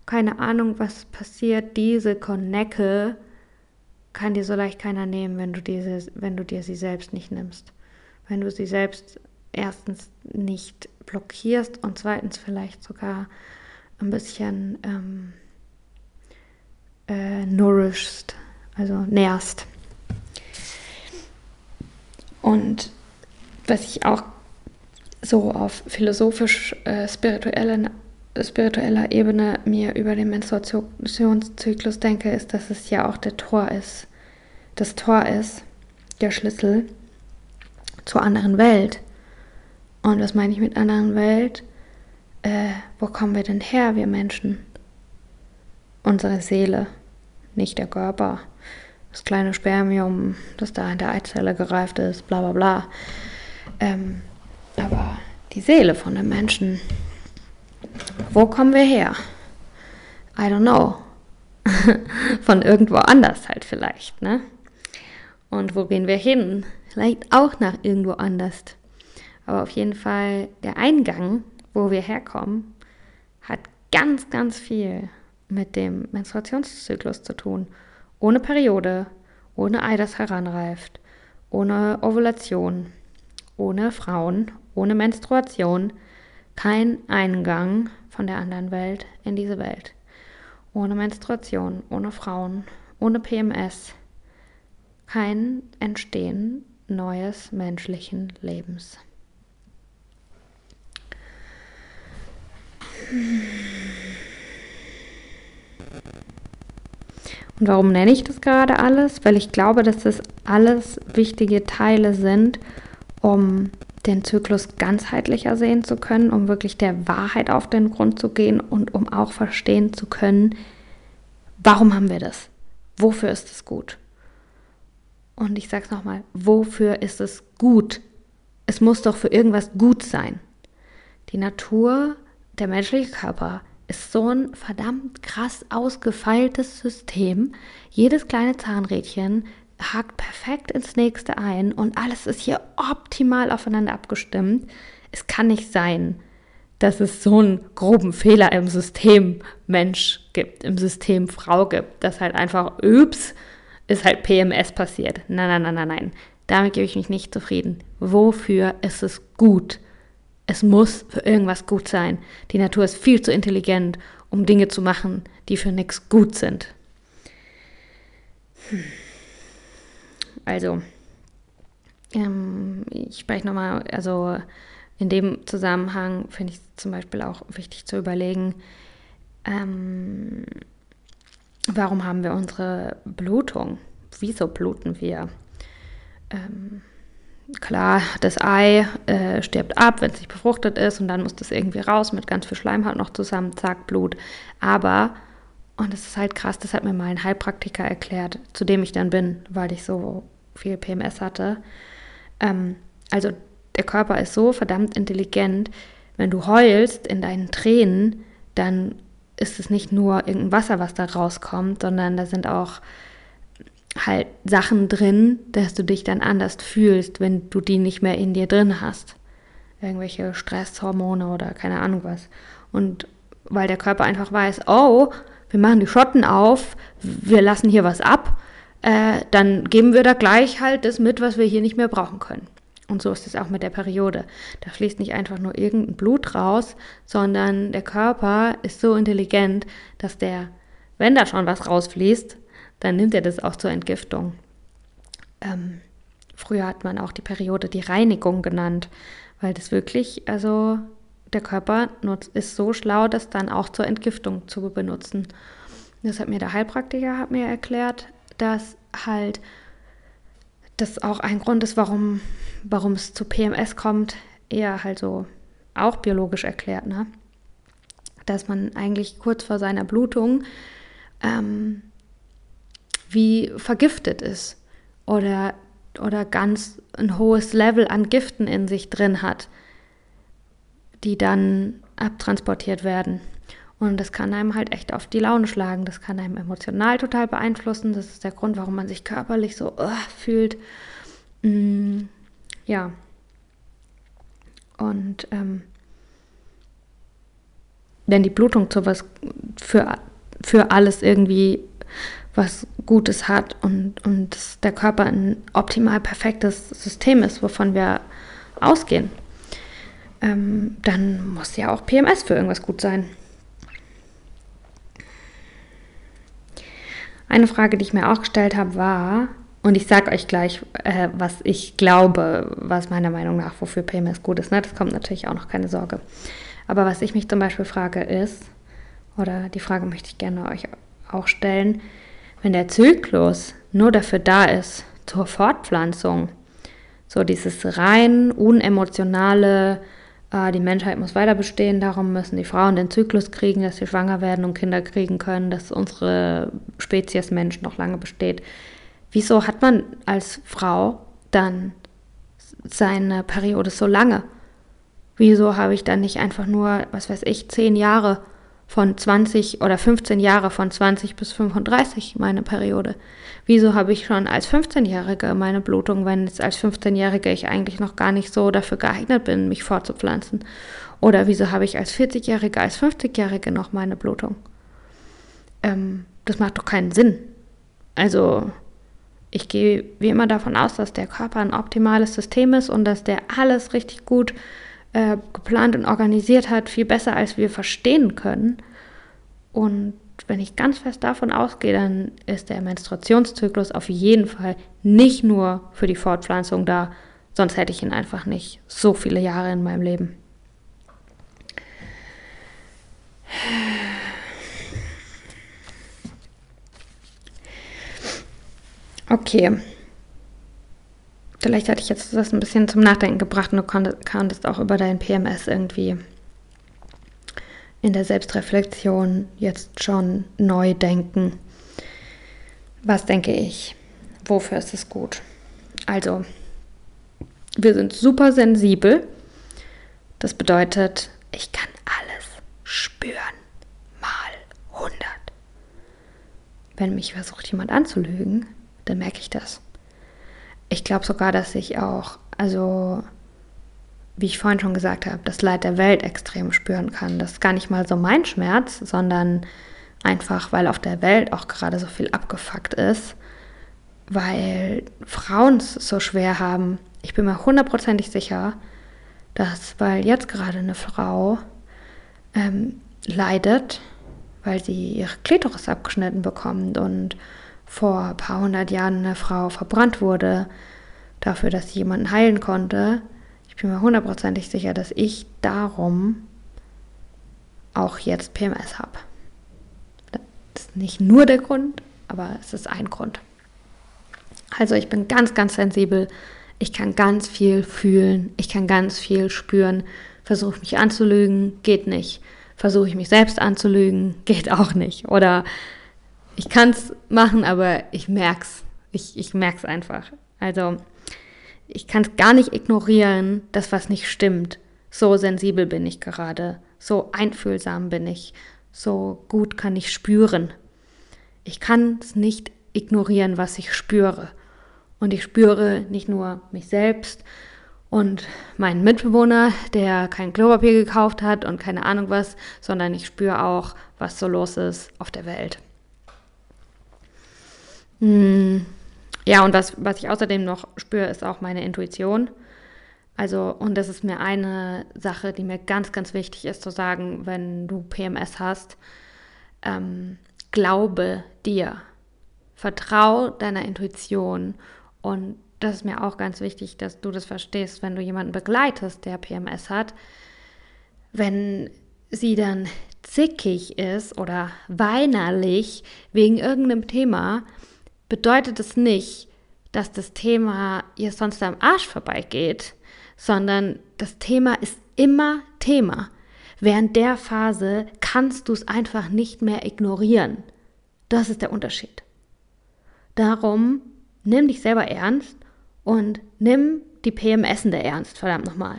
keine Ahnung, was passiert, diese Konecke kann dir so leicht keiner nehmen, wenn du, diese, wenn du dir sie selbst nicht nimmst. Wenn du sie selbst erstens nicht blockierst und zweitens vielleicht sogar ein bisschen ähm, äh, nourishst, also nährst. Und was ich auch so auf philosophisch-spiritueller äh, spiritueller Ebene mir über den Menstruationszyklus denke, ist, dass es ja auch der Tor ist. Das Tor ist der Schlüssel zur anderen Welt. Und was meine ich mit anderen Welt? Äh, wo kommen wir denn her, wir Menschen? Unsere Seele, nicht der Körper. Das kleine Spermium, das da in der Eizelle gereift ist, bla bla bla. Ähm, aber die Seele von dem Menschen, wo kommen wir her? I don't know. von irgendwo anders halt vielleicht, ne? Und wo gehen wir hin? Vielleicht auch nach irgendwo anders. Aber auf jeden Fall der Eingang, wo wir herkommen, hat ganz, ganz viel mit dem Menstruationszyklus zu tun. Ohne Periode, ohne Ei, das heranreift, ohne Ovulation, ohne Frauen, ohne Menstruation kein Eingang von der anderen Welt in diese Welt. Ohne Menstruation, ohne Frauen, ohne PMS, kein Entstehen neues menschlichen Lebens. Und warum nenne ich das gerade alles? Weil ich glaube, dass das alles wichtige Teile sind, um den Zyklus ganzheitlicher sehen zu können, um wirklich der Wahrheit auf den Grund zu gehen und um auch verstehen zu können, warum haben wir das? Wofür ist es gut? Und ich sage es nochmal, wofür ist es gut? Es muss doch für irgendwas gut sein. Die Natur, der menschliche Körper ist so ein verdammt krass ausgefeiltes System. Jedes kleine Zahnrädchen hakt perfekt ins nächste ein und alles ist hier optimal aufeinander abgestimmt. Es kann nicht sein, dass es so einen groben Fehler im System Mensch gibt, im System Frau gibt, dass halt einfach, ups, ist halt PMS passiert. Nein, nein, nein, nein, nein. Damit gebe ich mich nicht zufrieden. Wofür ist es gut? Es muss für irgendwas gut sein. Die Natur ist viel zu intelligent, um Dinge zu machen, die für nichts gut sind. Hm. Also, ähm, ich spreche nochmal, also in dem Zusammenhang finde ich zum Beispiel auch wichtig zu überlegen, ähm, warum haben wir unsere Blutung? Wieso bluten wir? Ähm, klar, das Ei äh, stirbt ab, wenn es nicht befruchtet ist und dann muss das irgendwie raus mit ganz viel Schleimhaut noch zusammen, zack, Blut. Aber, und das ist halt krass, das hat mir mal ein Heilpraktiker erklärt, zu dem ich dann bin, weil ich so viel PMS hatte. Ähm, also der Körper ist so verdammt intelligent, wenn du heulst in deinen Tränen, dann ist es nicht nur irgendein Wasser, was da rauskommt, sondern da sind auch halt Sachen drin, dass du dich dann anders fühlst, wenn du die nicht mehr in dir drin hast. Irgendwelche Stresshormone oder keine Ahnung was. Und weil der Körper einfach weiß, oh, wir machen die Schotten auf, wir lassen hier was ab, äh, dann geben wir da gleich halt das mit, was wir hier nicht mehr brauchen können. Und so ist es auch mit der Periode. Da fließt nicht einfach nur irgendein Blut raus, sondern der Körper ist so intelligent, dass der, wenn da schon was rausfließt, dann nimmt er das auch zur Entgiftung. Ähm, früher hat man auch die Periode die Reinigung genannt, weil das wirklich, also der Körper ist so schlau, das dann auch zur Entgiftung zu benutzen. Das hat mir der Heilpraktiker hat mir erklärt, dass halt das auch ein Grund ist, warum, warum es zu PMS kommt, eher halt so auch biologisch erklärt, ne? Dass man eigentlich kurz vor seiner Blutung ähm, wie vergiftet ist oder, oder ganz ein hohes Level an Giften in sich drin hat, die dann abtransportiert werden. Und das kann einem halt echt auf die Laune schlagen. Das kann einem emotional total beeinflussen. Das ist der Grund, warum man sich körperlich so uh, fühlt. Mm, ja. Und ähm, wenn die Blutung zu was für, für alles irgendwie was Gutes hat und, und der Körper ein optimal perfektes System ist, wovon wir ausgehen, ähm, dann muss ja auch PMS für irgendwas gut sein. Eine Frage, die ich mir auch gestellt habe, war, und ich sage euch gleich, äh, was ich glaube, was meiner Meinung nach wofür PMS gut ist. Ne? Das kommt natürlich auch noch, keine Sorge. Aber was ich mich zum Beispiel frage ist, oder die Frage möchte ich gerne euch auch stellen, wenn der Zyklus nur dafür da ist, zur Fortpflanzung, so dieses rein unemotionale, die Menschheit muss weiter bestehen, darum müssen die Frauen den Zyklus kriegen, dass sie schwanger werden und Kinder kriegen können, dass unsere Spezies Mensch noch lange besteht. Wieso hat man als Frau dann seine Periode so lange? Wieso habe ich dann nicht einfach nur, was weiß ich, zehn Jahre von 20 oder 15 Jahre von 20 bis 35 meine Periode. Wieso habe ich schon als 15-Jährige meine Blutung, wenn jetzt als 15-Jährige ich eigentlich noch gar nicht so dafür geeignet bin, mich fortzupflanzen? Oder wieso habe ich als 40-Jährige, als 50-Jährige noch meine Blutung? Ähm, das macht doch keinen Sinn. Also ich gehe wie immer davon aus, dass der Körper ein optimales System ist und dass der alles richtig gut äh, geplant und organisiert hat, viel besser als wir verstehen können. Und wenn ich ganz fest davon ausgehe, dann ist der Menstruationszyklus auf jeden Fall nicht nur für die Fortpflanzung da, sonst hätte ich ihn einfach nicht so viele Jahre in meinem Leben. Okay. Vielleicht hatte ich jetzt das ein bisschen zum Nachdenken gebracht und du konntest auch über dein PMS irgendwie in der Selbstreflexion jetzt schon neu denken. Was denke ich? Wofür ist es gut? Also, wir sind super sensibel. Das bedeutet, ich kann alles spüren. Mal 100. Wenn mich versucht jemand anzulügen, dann merke ich das. Ich glaube sogar, dass ich auch, also wie ich vorhin schon gesagt habe, das Leid der Welt extrem spüren kann. Das ist gar nicht mal so mein Schmerz, sondern einfach, weil auf der Welt auch gerade so viel abgefuckt ist, weil Frauen es so schwer haben. Ich bin mir hundertprozentig sicher, dass, weil jetzt gerade eine Frau ähm, leidet, weil sie ihre Klitoris abgeschnitten bekommt und vor ein paar hundert Jahren eine Frau verbrannt wurde, dafür, dass sie jemanden heilen konnte, ich bin mir hundertprozentig sicher, dass ich darum auch jetzt PMS habe. Das ist nicht nur der Grund, aber es ist ein Grund. Also ich bin ganz, ganz sensibel. Ich kann ganz viel fühlen. Ich kann ganz viel spüren. Versuche mich anzulügen, geht nicht. Versuche ich mich selbst anzulügen, geht auch nicht. Oder ich kann es machen, aber ich merke es. Ich, ich merke es einfach. Also ich kann es gar nicht ignorieren, dass was nicht stimmt. So sensibel bin ich gerade, so einfühlsam bin ich, so gut kann ich spüren. Ich kann es nicht ignorieren, was ich spüre. Und ich spüre nicht nur mich selbst und meinen Mitbewohner, der kein Klopapier gekauft hat und keine Ahnung was, sondern ich spüre auch, was so los ist auf der Welt. Hm. Ja, und was, was ich außerdem noch spüre, ist auch meine Intuition. Also, und das ist mir eine Sache, die mir ganz, ganz wichtig ist zu sagen, wenn du PMS hast. Ähm, glaube dir. Vertrau deiner Intuition. Und das ist mir auch ganz wichtig, dass du das verstehst, wenn du jemanden begleitest, der PMS hat. Wenn sie dann zickig ist oder weinerlich wegen irgendeinem Thema, bedeutet es nicht, dass das Thema ihr sonst am Arsch vorbeigeht, sondern das Thema ist immer Thema. Während der Phase kannst du es einfach nicht mehr ignorieren. Das ist der Unterschied. Darum nimm dich selber ernst und nimm die PMSende ernst, verdammt nochmal.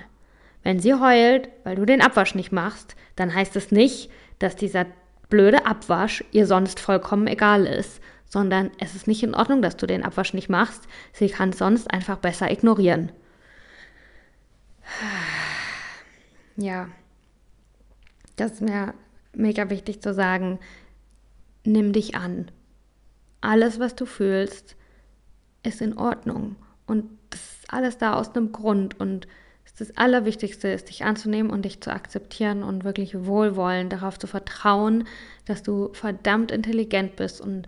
Wenn sie heult, weil du den Abwasch nicht machst, dann heißt es nicht, dass dieser blöde Abwasch ihr sonst vollkommen egal ist, sondern es ist nicht in Ordnung, dass du den Abwasch nicht machst. Sie kann es sonst einfach besser ignorieren. Ja, das ist mir mega wichtig zu sagen. Nimm dich an. Alles, was du fühlst, ist in Ordnung. Und das ist alles da aus einem Grund. Und das Allerwichtigste ist, dich anzunehmen und dich zu akzeptieren und wirklich wohlwollend darauf zu vertrauen, dass du verdammt intelligent bist und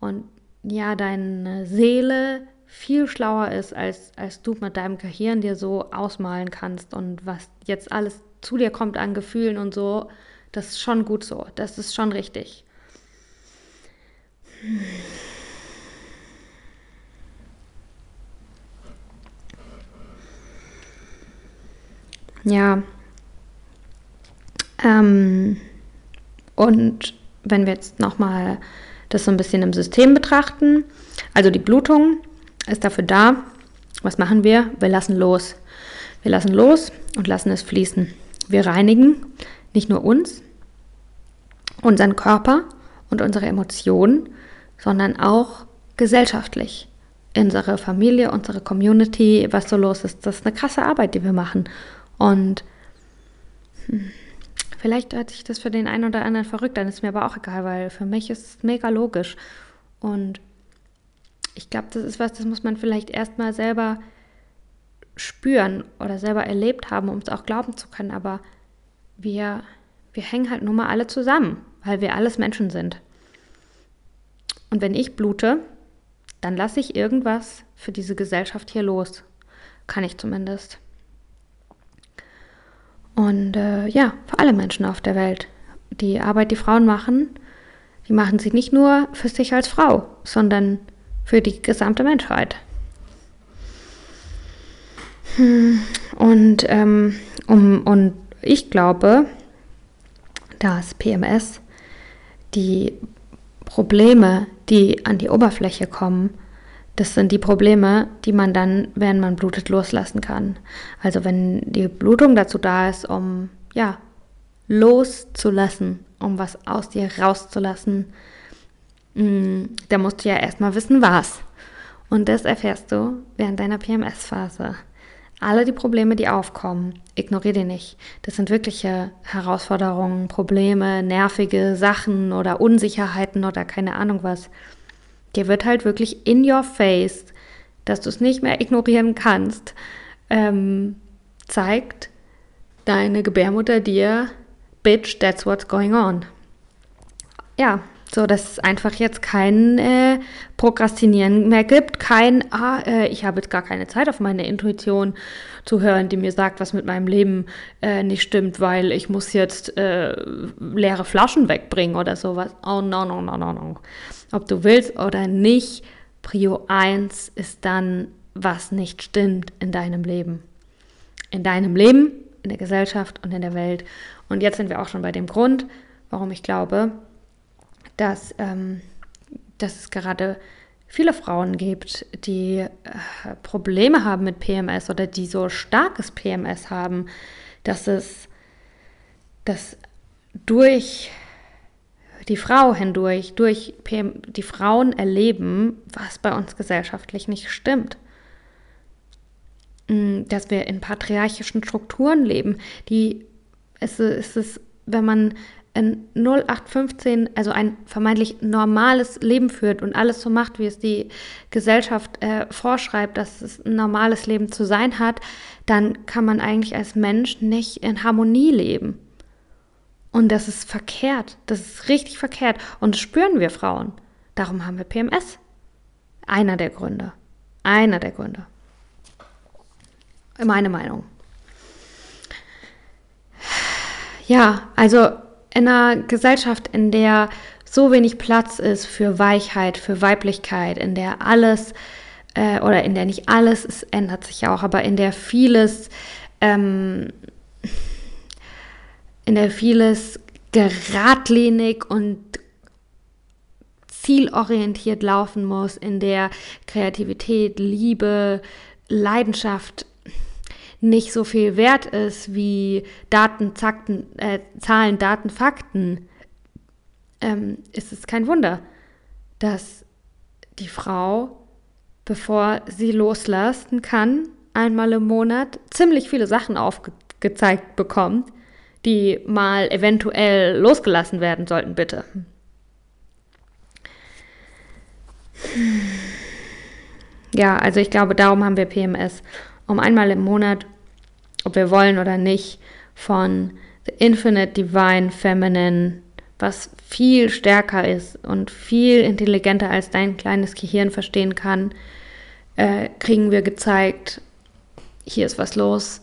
und ja, deine Seele viel schlauer ist, als, als du mit deinem Gehirn dir so ausmalen kannst und was jetzt alles zu dir kommt an Gefühlen und so, das ist schon gut so, das ist schon richtig. Ja. Ähm, und wenn wir jetzt nochmal das so ein bisschen im System betrachten. Also die Blutung ist dafür da. Was machen wir? Wir lassen los. Wir lassen los und lassen es fließen. Wir reinigen nicht nur uns, unseren Körper und unsere Emotionen, sondern auch gesellschaftlich. Unsere Familie, unsere Community, was so los ist. Das ist eine krasse Arbeit, die wir machen. Und hm, Vielleicht hört sich das für den einen oder anderen verrückt, dann ist mir aber auch egal, weil für mich ist es mega logisch. Und ich glaube, das ist was, das muss man vielleicht erstmal selber spüren oder selber erlebt haben, um es auch glauben zu können. Aber wir, wir hängen halt nun mal alle zusammen, weil wir alles Menschen sind. Und wenn ich blute, dann lasse ich irgendwas für diese Gesellschaft hier los. Kann ich zumindest. Und äh, ja, für alle Menschen auf der Welt. Die Arbeit, die Frauen machen, die machen sie nicht nur für sich als Frau, sondern für die gesamte Menschheit. Hm, und, ähm, um, und ich glaube, dass PMS die Probleme, die an die Oberfläche kommen, das sind die Probleme, die man dann, während man blutet, loslassen kann. Also wenn die Blutung dazu da ist, um ja loszulassen, um was aus dir rauszulassen, mm, da musst du ja erstmal wissen, was. Und das erfährst du während deiner PMS-Phase. Alle die Probleme, die aufkommen, ignoriere die nicht. Das sind wirkliche Herausforderungen, Probleme, nervige Sachen oder Unsicherheiten oder keine Ahnung was. Dir wird halt wirklich in your face, dass du es nicht mehr ignorieren kannst, ähm, zeigt deine Gebärmutter dir, Bitch, that's what's going on. Ja, so, dass es einfach jetzt kein äh, Prokrastinieren mehr gibt, kein, ah, äh, ich habe jetzt gar keine Zeit auf meine Intuition zu hören, die mir sagt, was mit meinem Leben äh, nicht stimmt, weil ich muss jetzt äh, leere Flaschen wegbringen oder sowas. Oh no, no, no, no, no. Ob du willst oder nicht, Prio 1 ist dann, was nicht stimmt in deinem Leben. In deinem Leben, in der Gesellschaft und in der Welt. Und jetzt sind wir auch schon bei dem Grund, warum ich glaube, dass, ähm, dass es gerade viele Frauen gibt, die äh, Probleme haben mit PMS oder die so starkes PMS haben, dass es dass durch die Frau hindurch, durch PM, die Frauen erleben, was bei uns gesellschaftlich nicht stimmt. Mm, dass wir in patriarchischen Strukturen leben, die es, es ist, wenn man ein 0815, also ein vermeintlich normales Leben führt und alles so macht, wie es die Gesellschaft äh, vorschreibt, dass es ein normales Leben zu sein hat, dann kann man eigentlich als Mensch nicht in Harmonie leben. Und das ist verkehrt. Das ist richtig verkehrt. Und das spüren wir Frauen. Darum haben wir PMS. Einer der Gründe. Einer der Gründe. Meine Meinung. Ja, also in einer Gesellschaft, in der so wenig Platz ist für Weichheit, für Weiblichkeit, in der alles äh, oder in der nicht alles, es ändert sich auch, aber in der vieles, ähm, in der vieles geradlinig und zielorientiert laufen muss, in der Kreativität, Liebe, Leidenschaft nicht so viel wert ist wie Daten, Zakten, äh, Zahlen, Daten, Fakten, ähm, ist es kein Wunder, dass die Frau, bevor sie loslassen kann, einmal im Monat ziemlich viele Sachen aufgezeigt bekommt, die mal eventuell losgelassen werden sollten, bitte. Ja, also ich glaube, darum haben wir PMS um einmal im Monat, ob wir wollen oder nicht, von The Infinite Divine Feminine, was viel stärker ist und viel intelligenter als dein kleines Gehirn verstehen kann, äh, kriegen wir gezeigt, hier ist was los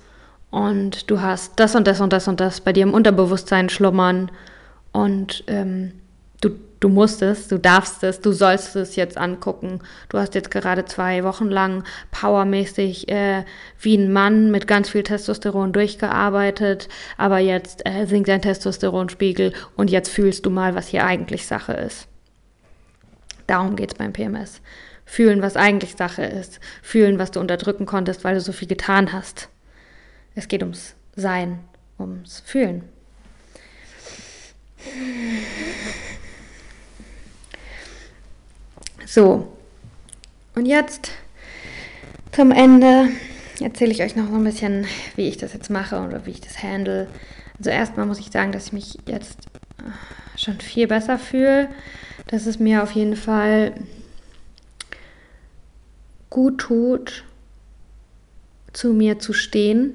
und du hast das und das und das und das bei dir im Unterbewusstsein schlummern und ähm, du du musst es, du darfst es, du sollst es jetzt angucken. Du hast jetzt gerade zwei Wochen lang powermäßig äh, wie ein Mann mit ganz viel Testosteron durchgearbeitet, aber jetzt äh, sinkt dein Testosteronspiegel und jetzt fühlst du mal, was hier eigentlich Sache ist. Darum geht es beim PMS. Fühlen, was eigentlich Sache ist. Fühlen, was du unterdrücken konntest, weil du so viel getan hast. Es geht ums Sein, ums Fühlen. So, und jetzt zum Ende erzähle ich euch noch so ein bisschen, wie ich das jetzt mache oder wie ich das handle. Also erstmal muss ich sagen, dass ich mich jetzt äh, schon viel besser fühle. Dass es mir auf jeden Fall gut tut, zu mir zu stehen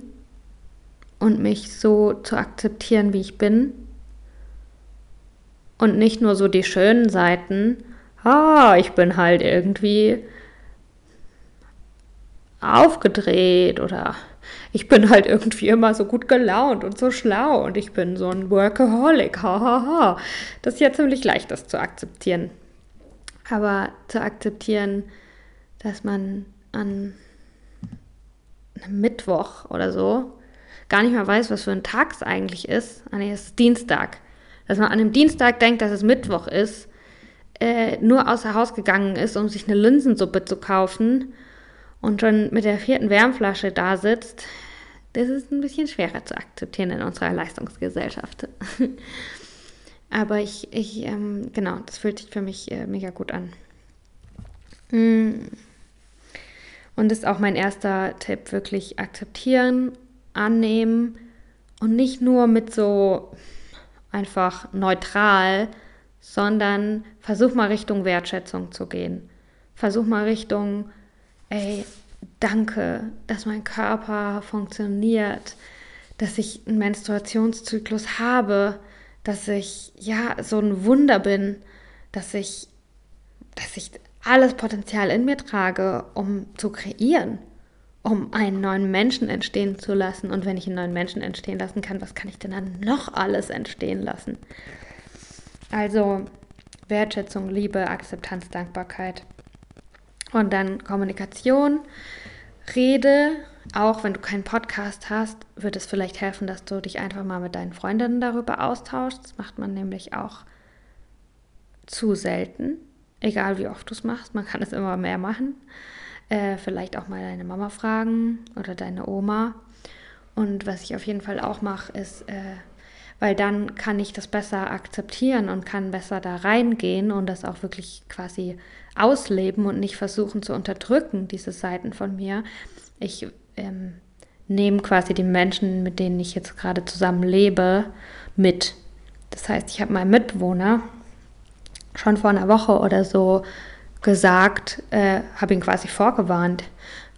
und mich so zu akzeptieren, wie ich bin. Und nicht nur so die schönen Seiten, ah, ich bin halt irgendwie aufgedreht oder ich bin halt irgendwie immer so gut gelaunt und so schlau und ich bin so ein Workaholic. Ha, ha, ha. Das ist ja ziemlich leicht, das zu akzeptieren. Aber zu akzeptieren, dass man an einem Mittwoch oder so gar nicht mehr weiß, was für ein Tag es eigentlich ist. Ah, nee, es ist Dienstag. Dass man an einem Dienstag denkt, dass es Mittwoch ist, äh, nur außer Haus gegangen ist, um sich eine Linsensuppe zu kaufen und schon mit der vierten Wärmflasche da sitzt, das ist ein bisschen schwerer zu akzeptieren in unserer Leistungsgesellschaft. Aber ich, ich ähm, genau, das fühlt sich für mich äh, mega gut an. Mm. Und ist auch mein erster Tipp, wirklich akzeptieren, annehmen und nicht nur mit so einfach neutral, sondern versuch mal Richtung Wertschätzung zu gehen. Versuch mal Richtung ey, danke, dass mein Körper funktioniert, dass ich einen Menstruationszyklus habe, dass ich ja so ein Wunder bin, dass ich, dass ich alles Potenzial in mir trage, um zu kreieren, um einen neuen Menschen entstehen zu lassen. Und wenn ich einen neuen Menschen entstehen lassen kann, was kann ich denn dann noch alles entstehen lassen? Also Wertschätzung, Liebe, Akzeptanz, Dankbarkeit. Und dann Kommunikation, Rede, auch wenn du keinen Podcast hast, wird es vielleicht helfen, dass du dich einfach mal mit deinen Freundinnen darüber austauschst. Das macht man nämlich auch zu selten, egal wie oft du es machst. Man kann es immer mehr machen. Äh, vielleicht auch mal deine Mama fragen oder deine Oma. Und was ich auf jeden Fall auch mache, ist, äh, weil dann kann ich das besser akzeptieren und kann besser da reingehen und das auch wirklich quasi ausleben und nicht versuchen zu unterdrücken, diese Seiten von mir. Ich ähm, nehme quasi die Menschen, mit denen ich jetzt gerade zusammen lebe, mit. Das heißt, ich habe meinem Mitbewohner schon vor einer Woche oder so gesagt, äh, habe ihn quasi vorgewarnt,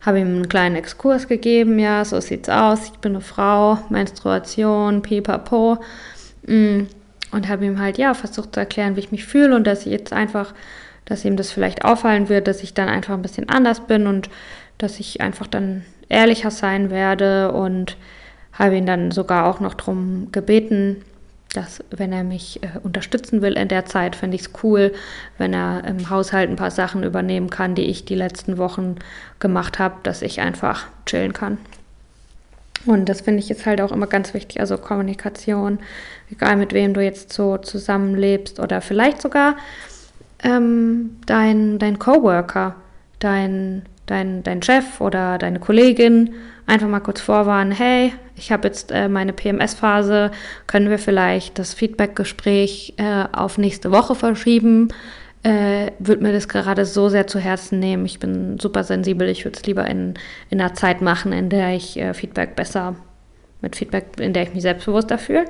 habe ihm einen kleinen Exkurs gegeben, ja, so sieht's aus, ich bin eine Frau, Menstruation, pipapo, mm, und habe ihm halt, ja, versucht zu erklären, wie ich mich fühle und dass ich jetzt einfach dass ihm das vielleicht auffallen wird, dass ich dann einfach ein bisschen anders bin und dass ich einfach dann ehrlicher sein werde und habe ihn dann sogar auch noch darum gebeten, dass wenn er mich äh, unterstützen will in der Zeit, finde ich es cool, wenn er im Haushalt ein paar Sachen übernehmen kann, die ich die letzten Wochen gemacht habe, dass ich einfach chillen kann. Und das finde ich jetzt halt auch immer ganz wichtig, also Kommunikation, egal mit wem du jetzt so zusammenlebst oder vielleicht sogar ähm, dein, dein Coworker, dein, dein, dein Chef oder deine Kollegin einfach mal kurz vorwarnen, hey, ich habe jetzt äh, meine PMS-Phase, können wir vielleicht das Feedback-Gespräch äh, auf nächste Woche verschieben? Äh, würde mir das gerade so sehr zu Herzen nehmen. Ich bin super sensibel. Ich würde es lieber in, in einer Zeit machen, in der ich äh, Feedback besser, mit Feedback, in der ich mich selbstbewusster fühle.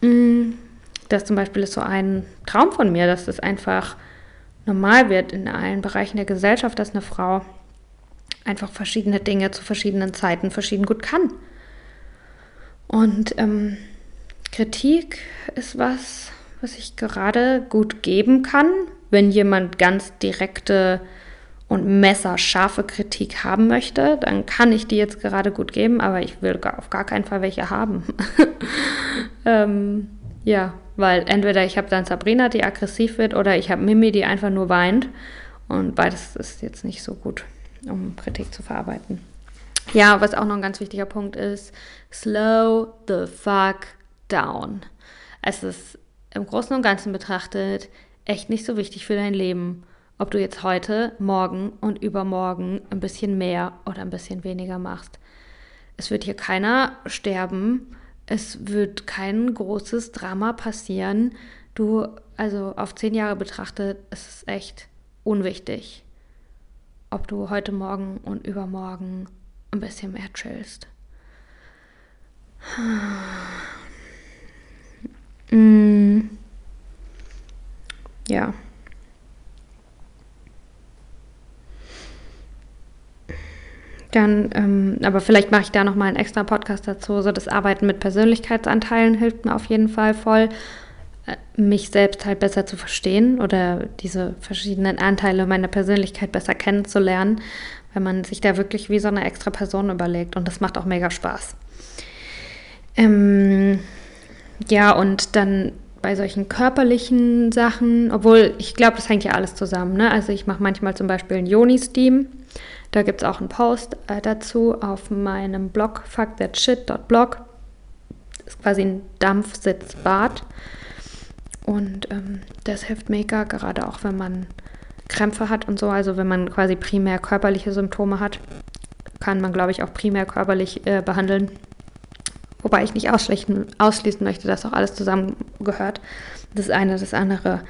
Mm, das zum Beispiel ist so ein Traum von mir, dass das einfach normal wird in allen Bereichen der Gesellschaft, dass eine Frau einfach verschiedene Dinge zu verschiedenen Zeiten verschieden gut kann. Und ähm, Kritik ist was, was ich gerade gut geben kann, wenn jemand ganz direkte und messerscharfe Kritik haben möchte, dann kann ich die jetzt gerade gut geben, aber ich will auf gar keinen Fall welche haben. ähm, ja, weil entweder ich habe dann Sabrina, die aggressiv wird, oder ich habe Mimi, die einfach nur weint. Und beides ist jetzt nicht so gut, um Kritik zu verarbeiten. Ja, was auch noch ein ganz wichtiger Punkt ist, slow the fuck down. Es ist im Großen und Ganzen betrachtet echt nicht so wichtig für dein Leben, ob du jetzt heute, morgen und übermorgen ein bisschen mehr oder ein bisschen weniger machst. Es wird hier keiner sterben es wird kein großes Drama passieren. Du, also auf zehn Jahre betrachtet, ist es echt unwichtig, ob du heute Morgen und übermorgen ein bisschen mehr chillst. Mm. Ja. Dann, ähm, aber vielleicht mache ich da nochmal einen extra Podcast dazu. So das Arbeiten mit Persönlichkeitsanteilen hilft mir auf jeden Fall voll, äh, mich selbst halt besser zu verstehen oder diese verschiedenen Anteile meiner Persönlichkeit besser kennenzulernen, wenn man sich da wirklich wie so eine extra Person überlegt. Und das macht auch mega Spaß. Ähm, ja, und dann bei solchen körperlichen Sachen, obwohl ich glaube, das hängt ja alles zusammen. Ne? Also ich mache manchmal zum Beispiel einen Yoni-Steam. Da gibt es auch einen Post äh, dazu auf meinem Blog fuckthatshit.blog. Das ist quasi ein Dampfsitzbad. Und ähm, das hilft mega, gerade auch wenn man Krämpfe hat und so. Also wenn man quasi primär körperliche Symptome hat, kann man, glaube ich, auch primär körperlich äh, behandeln. Wobei ich nicht ausschließen möchte, dass auch alles zusammengehört. Das eine das andere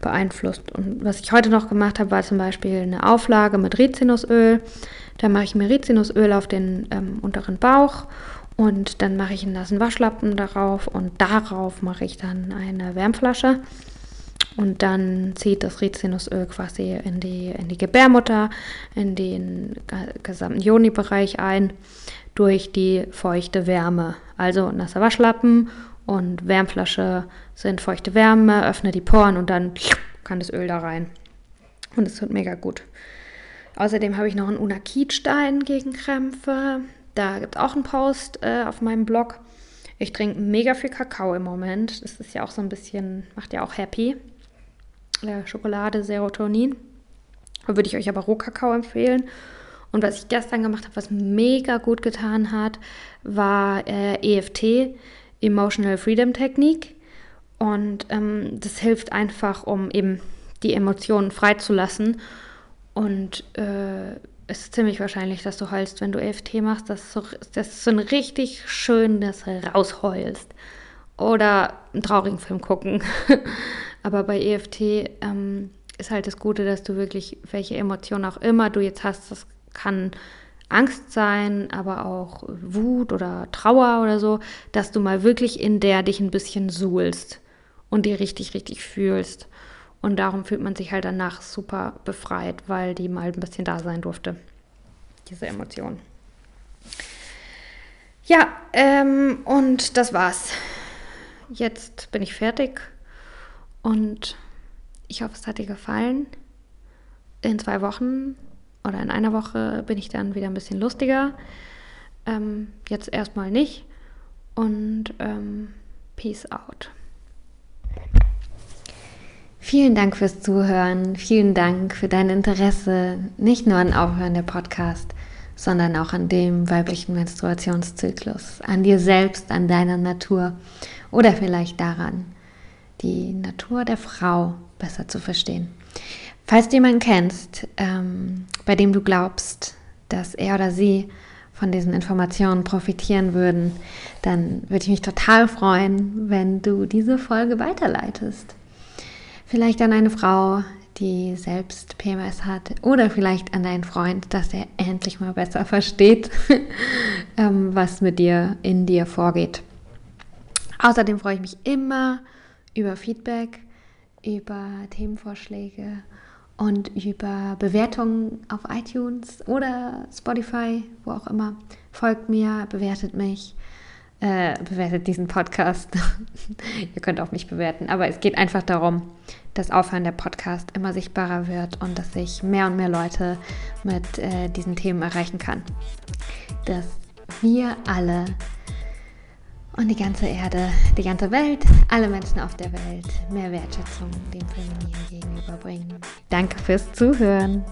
beeinflusst. Und was ich heute noch gemacht habe, war zum Beispiel eine Auflage mit Rizinusöl. Da mache ich mir Rizinusöl auf den ähm, unteren Bauch und dann mache ich einen nassen Waschlappen darauf und darauf mache ich dann eine Wärmflasche. Und dann zieht das Rizinusöl quasi in die, in die Gebärmutter, in den gesamten Joni-Bereich ein durch die feuchte Wärme. Also nasser Waschlappen und Wärmflasche sind feuchte Wärme, öffne die Poren und dann kann das Öl da rein. Und es tut mega gut. Außerdem habe ich noch einen Unakitstein gegen Krämpfe. Da gibt es auch einen Post äh, auf meinem Blog. Ich trinke mega viel Kakao im Moment. Das ist ja auch so ein bisschen, macht ja auch happy. Äh, Schokolade, Serotonin. Da würde ich euch aber Rohkakao empfehlen. Und was ich gestern gemacht habe, was mega gut getan hat, war äh, EFT, Emotional Freedom Technik. Und ähm, das hilft einfach, um eben die Emotionen freizulassen. Und äh, es ist ziemlich wahrscheinlich, dass du heulst, wenn du EFT machst, dass du, dass du so ein richtig schönes rausheulst. Oder einen traurigen Film gucken. Aber bei EFT ähm, ist halt das Gute, dass du wirklich, welche Emotionen auch immer du jetzt hast, das kann Angst sein, aber auch Wut oder Trauer oder so, dass du mal wirklich in der dich ein bisschen suhlst und die richtig, richtig fühlst. Und darum fühlt man sich halt danach super befreit, weil die mal ein bisschen da sein durfte, diese Emotion. Ja, ähm, und das war's. Jetzt bin ich fertig und ich hoffe, es hat dir gefallen. In zwei Wochen oder in einer Woche bin ich dann wieder ein bisschen lustiger. Ähm, jetzt erstmal nicht. Und ähm, Peace out. Vielen Dank fürs Zuhören. Vielen Dank für dein Interesse, nicht nur an Aufhören der Podcast, sondern auch an dem weiblichen Menstruationszyklus, an dir selbst, an deiner Natur oder vielleicht daran, die Natur der Frau besser zu verstehen. Falls du jemanden kennst, ähm, bei dem du glaubst, dass er oder sie von diesen Informationen profitieren würden, dann würde ich mich total freuen, wenn du diese Folge weiterleitest. Vielleicht an eine Frau, die selbst PMS hat oder vielleicht an deinen Freund, dass er endlich mal besser versteht, ähm, was mit dir in dir vorgeht. Außerdem freue ich mich immer über Feedback, über Themenvorschläge und über Bewertungen auf iTunes oder Spotify, wo auch immer. Folgt mir, bewertet mich, äh, bewertet diesen Podcast. Ihr könnt auch mich bewerten, aber es geht einfach darum, dass Aufhören der Podcast immer sichtbarer wird und dass ich mehr und mehr Leute mit äh, diesen Themen erreichen kann. Dass wir alle und die ganze Erde, die ganze Welt, alle Menschen auf der Welt mehr Wertschätzung dem Femininen gegenüberbringen. Danke fürs Zuhören.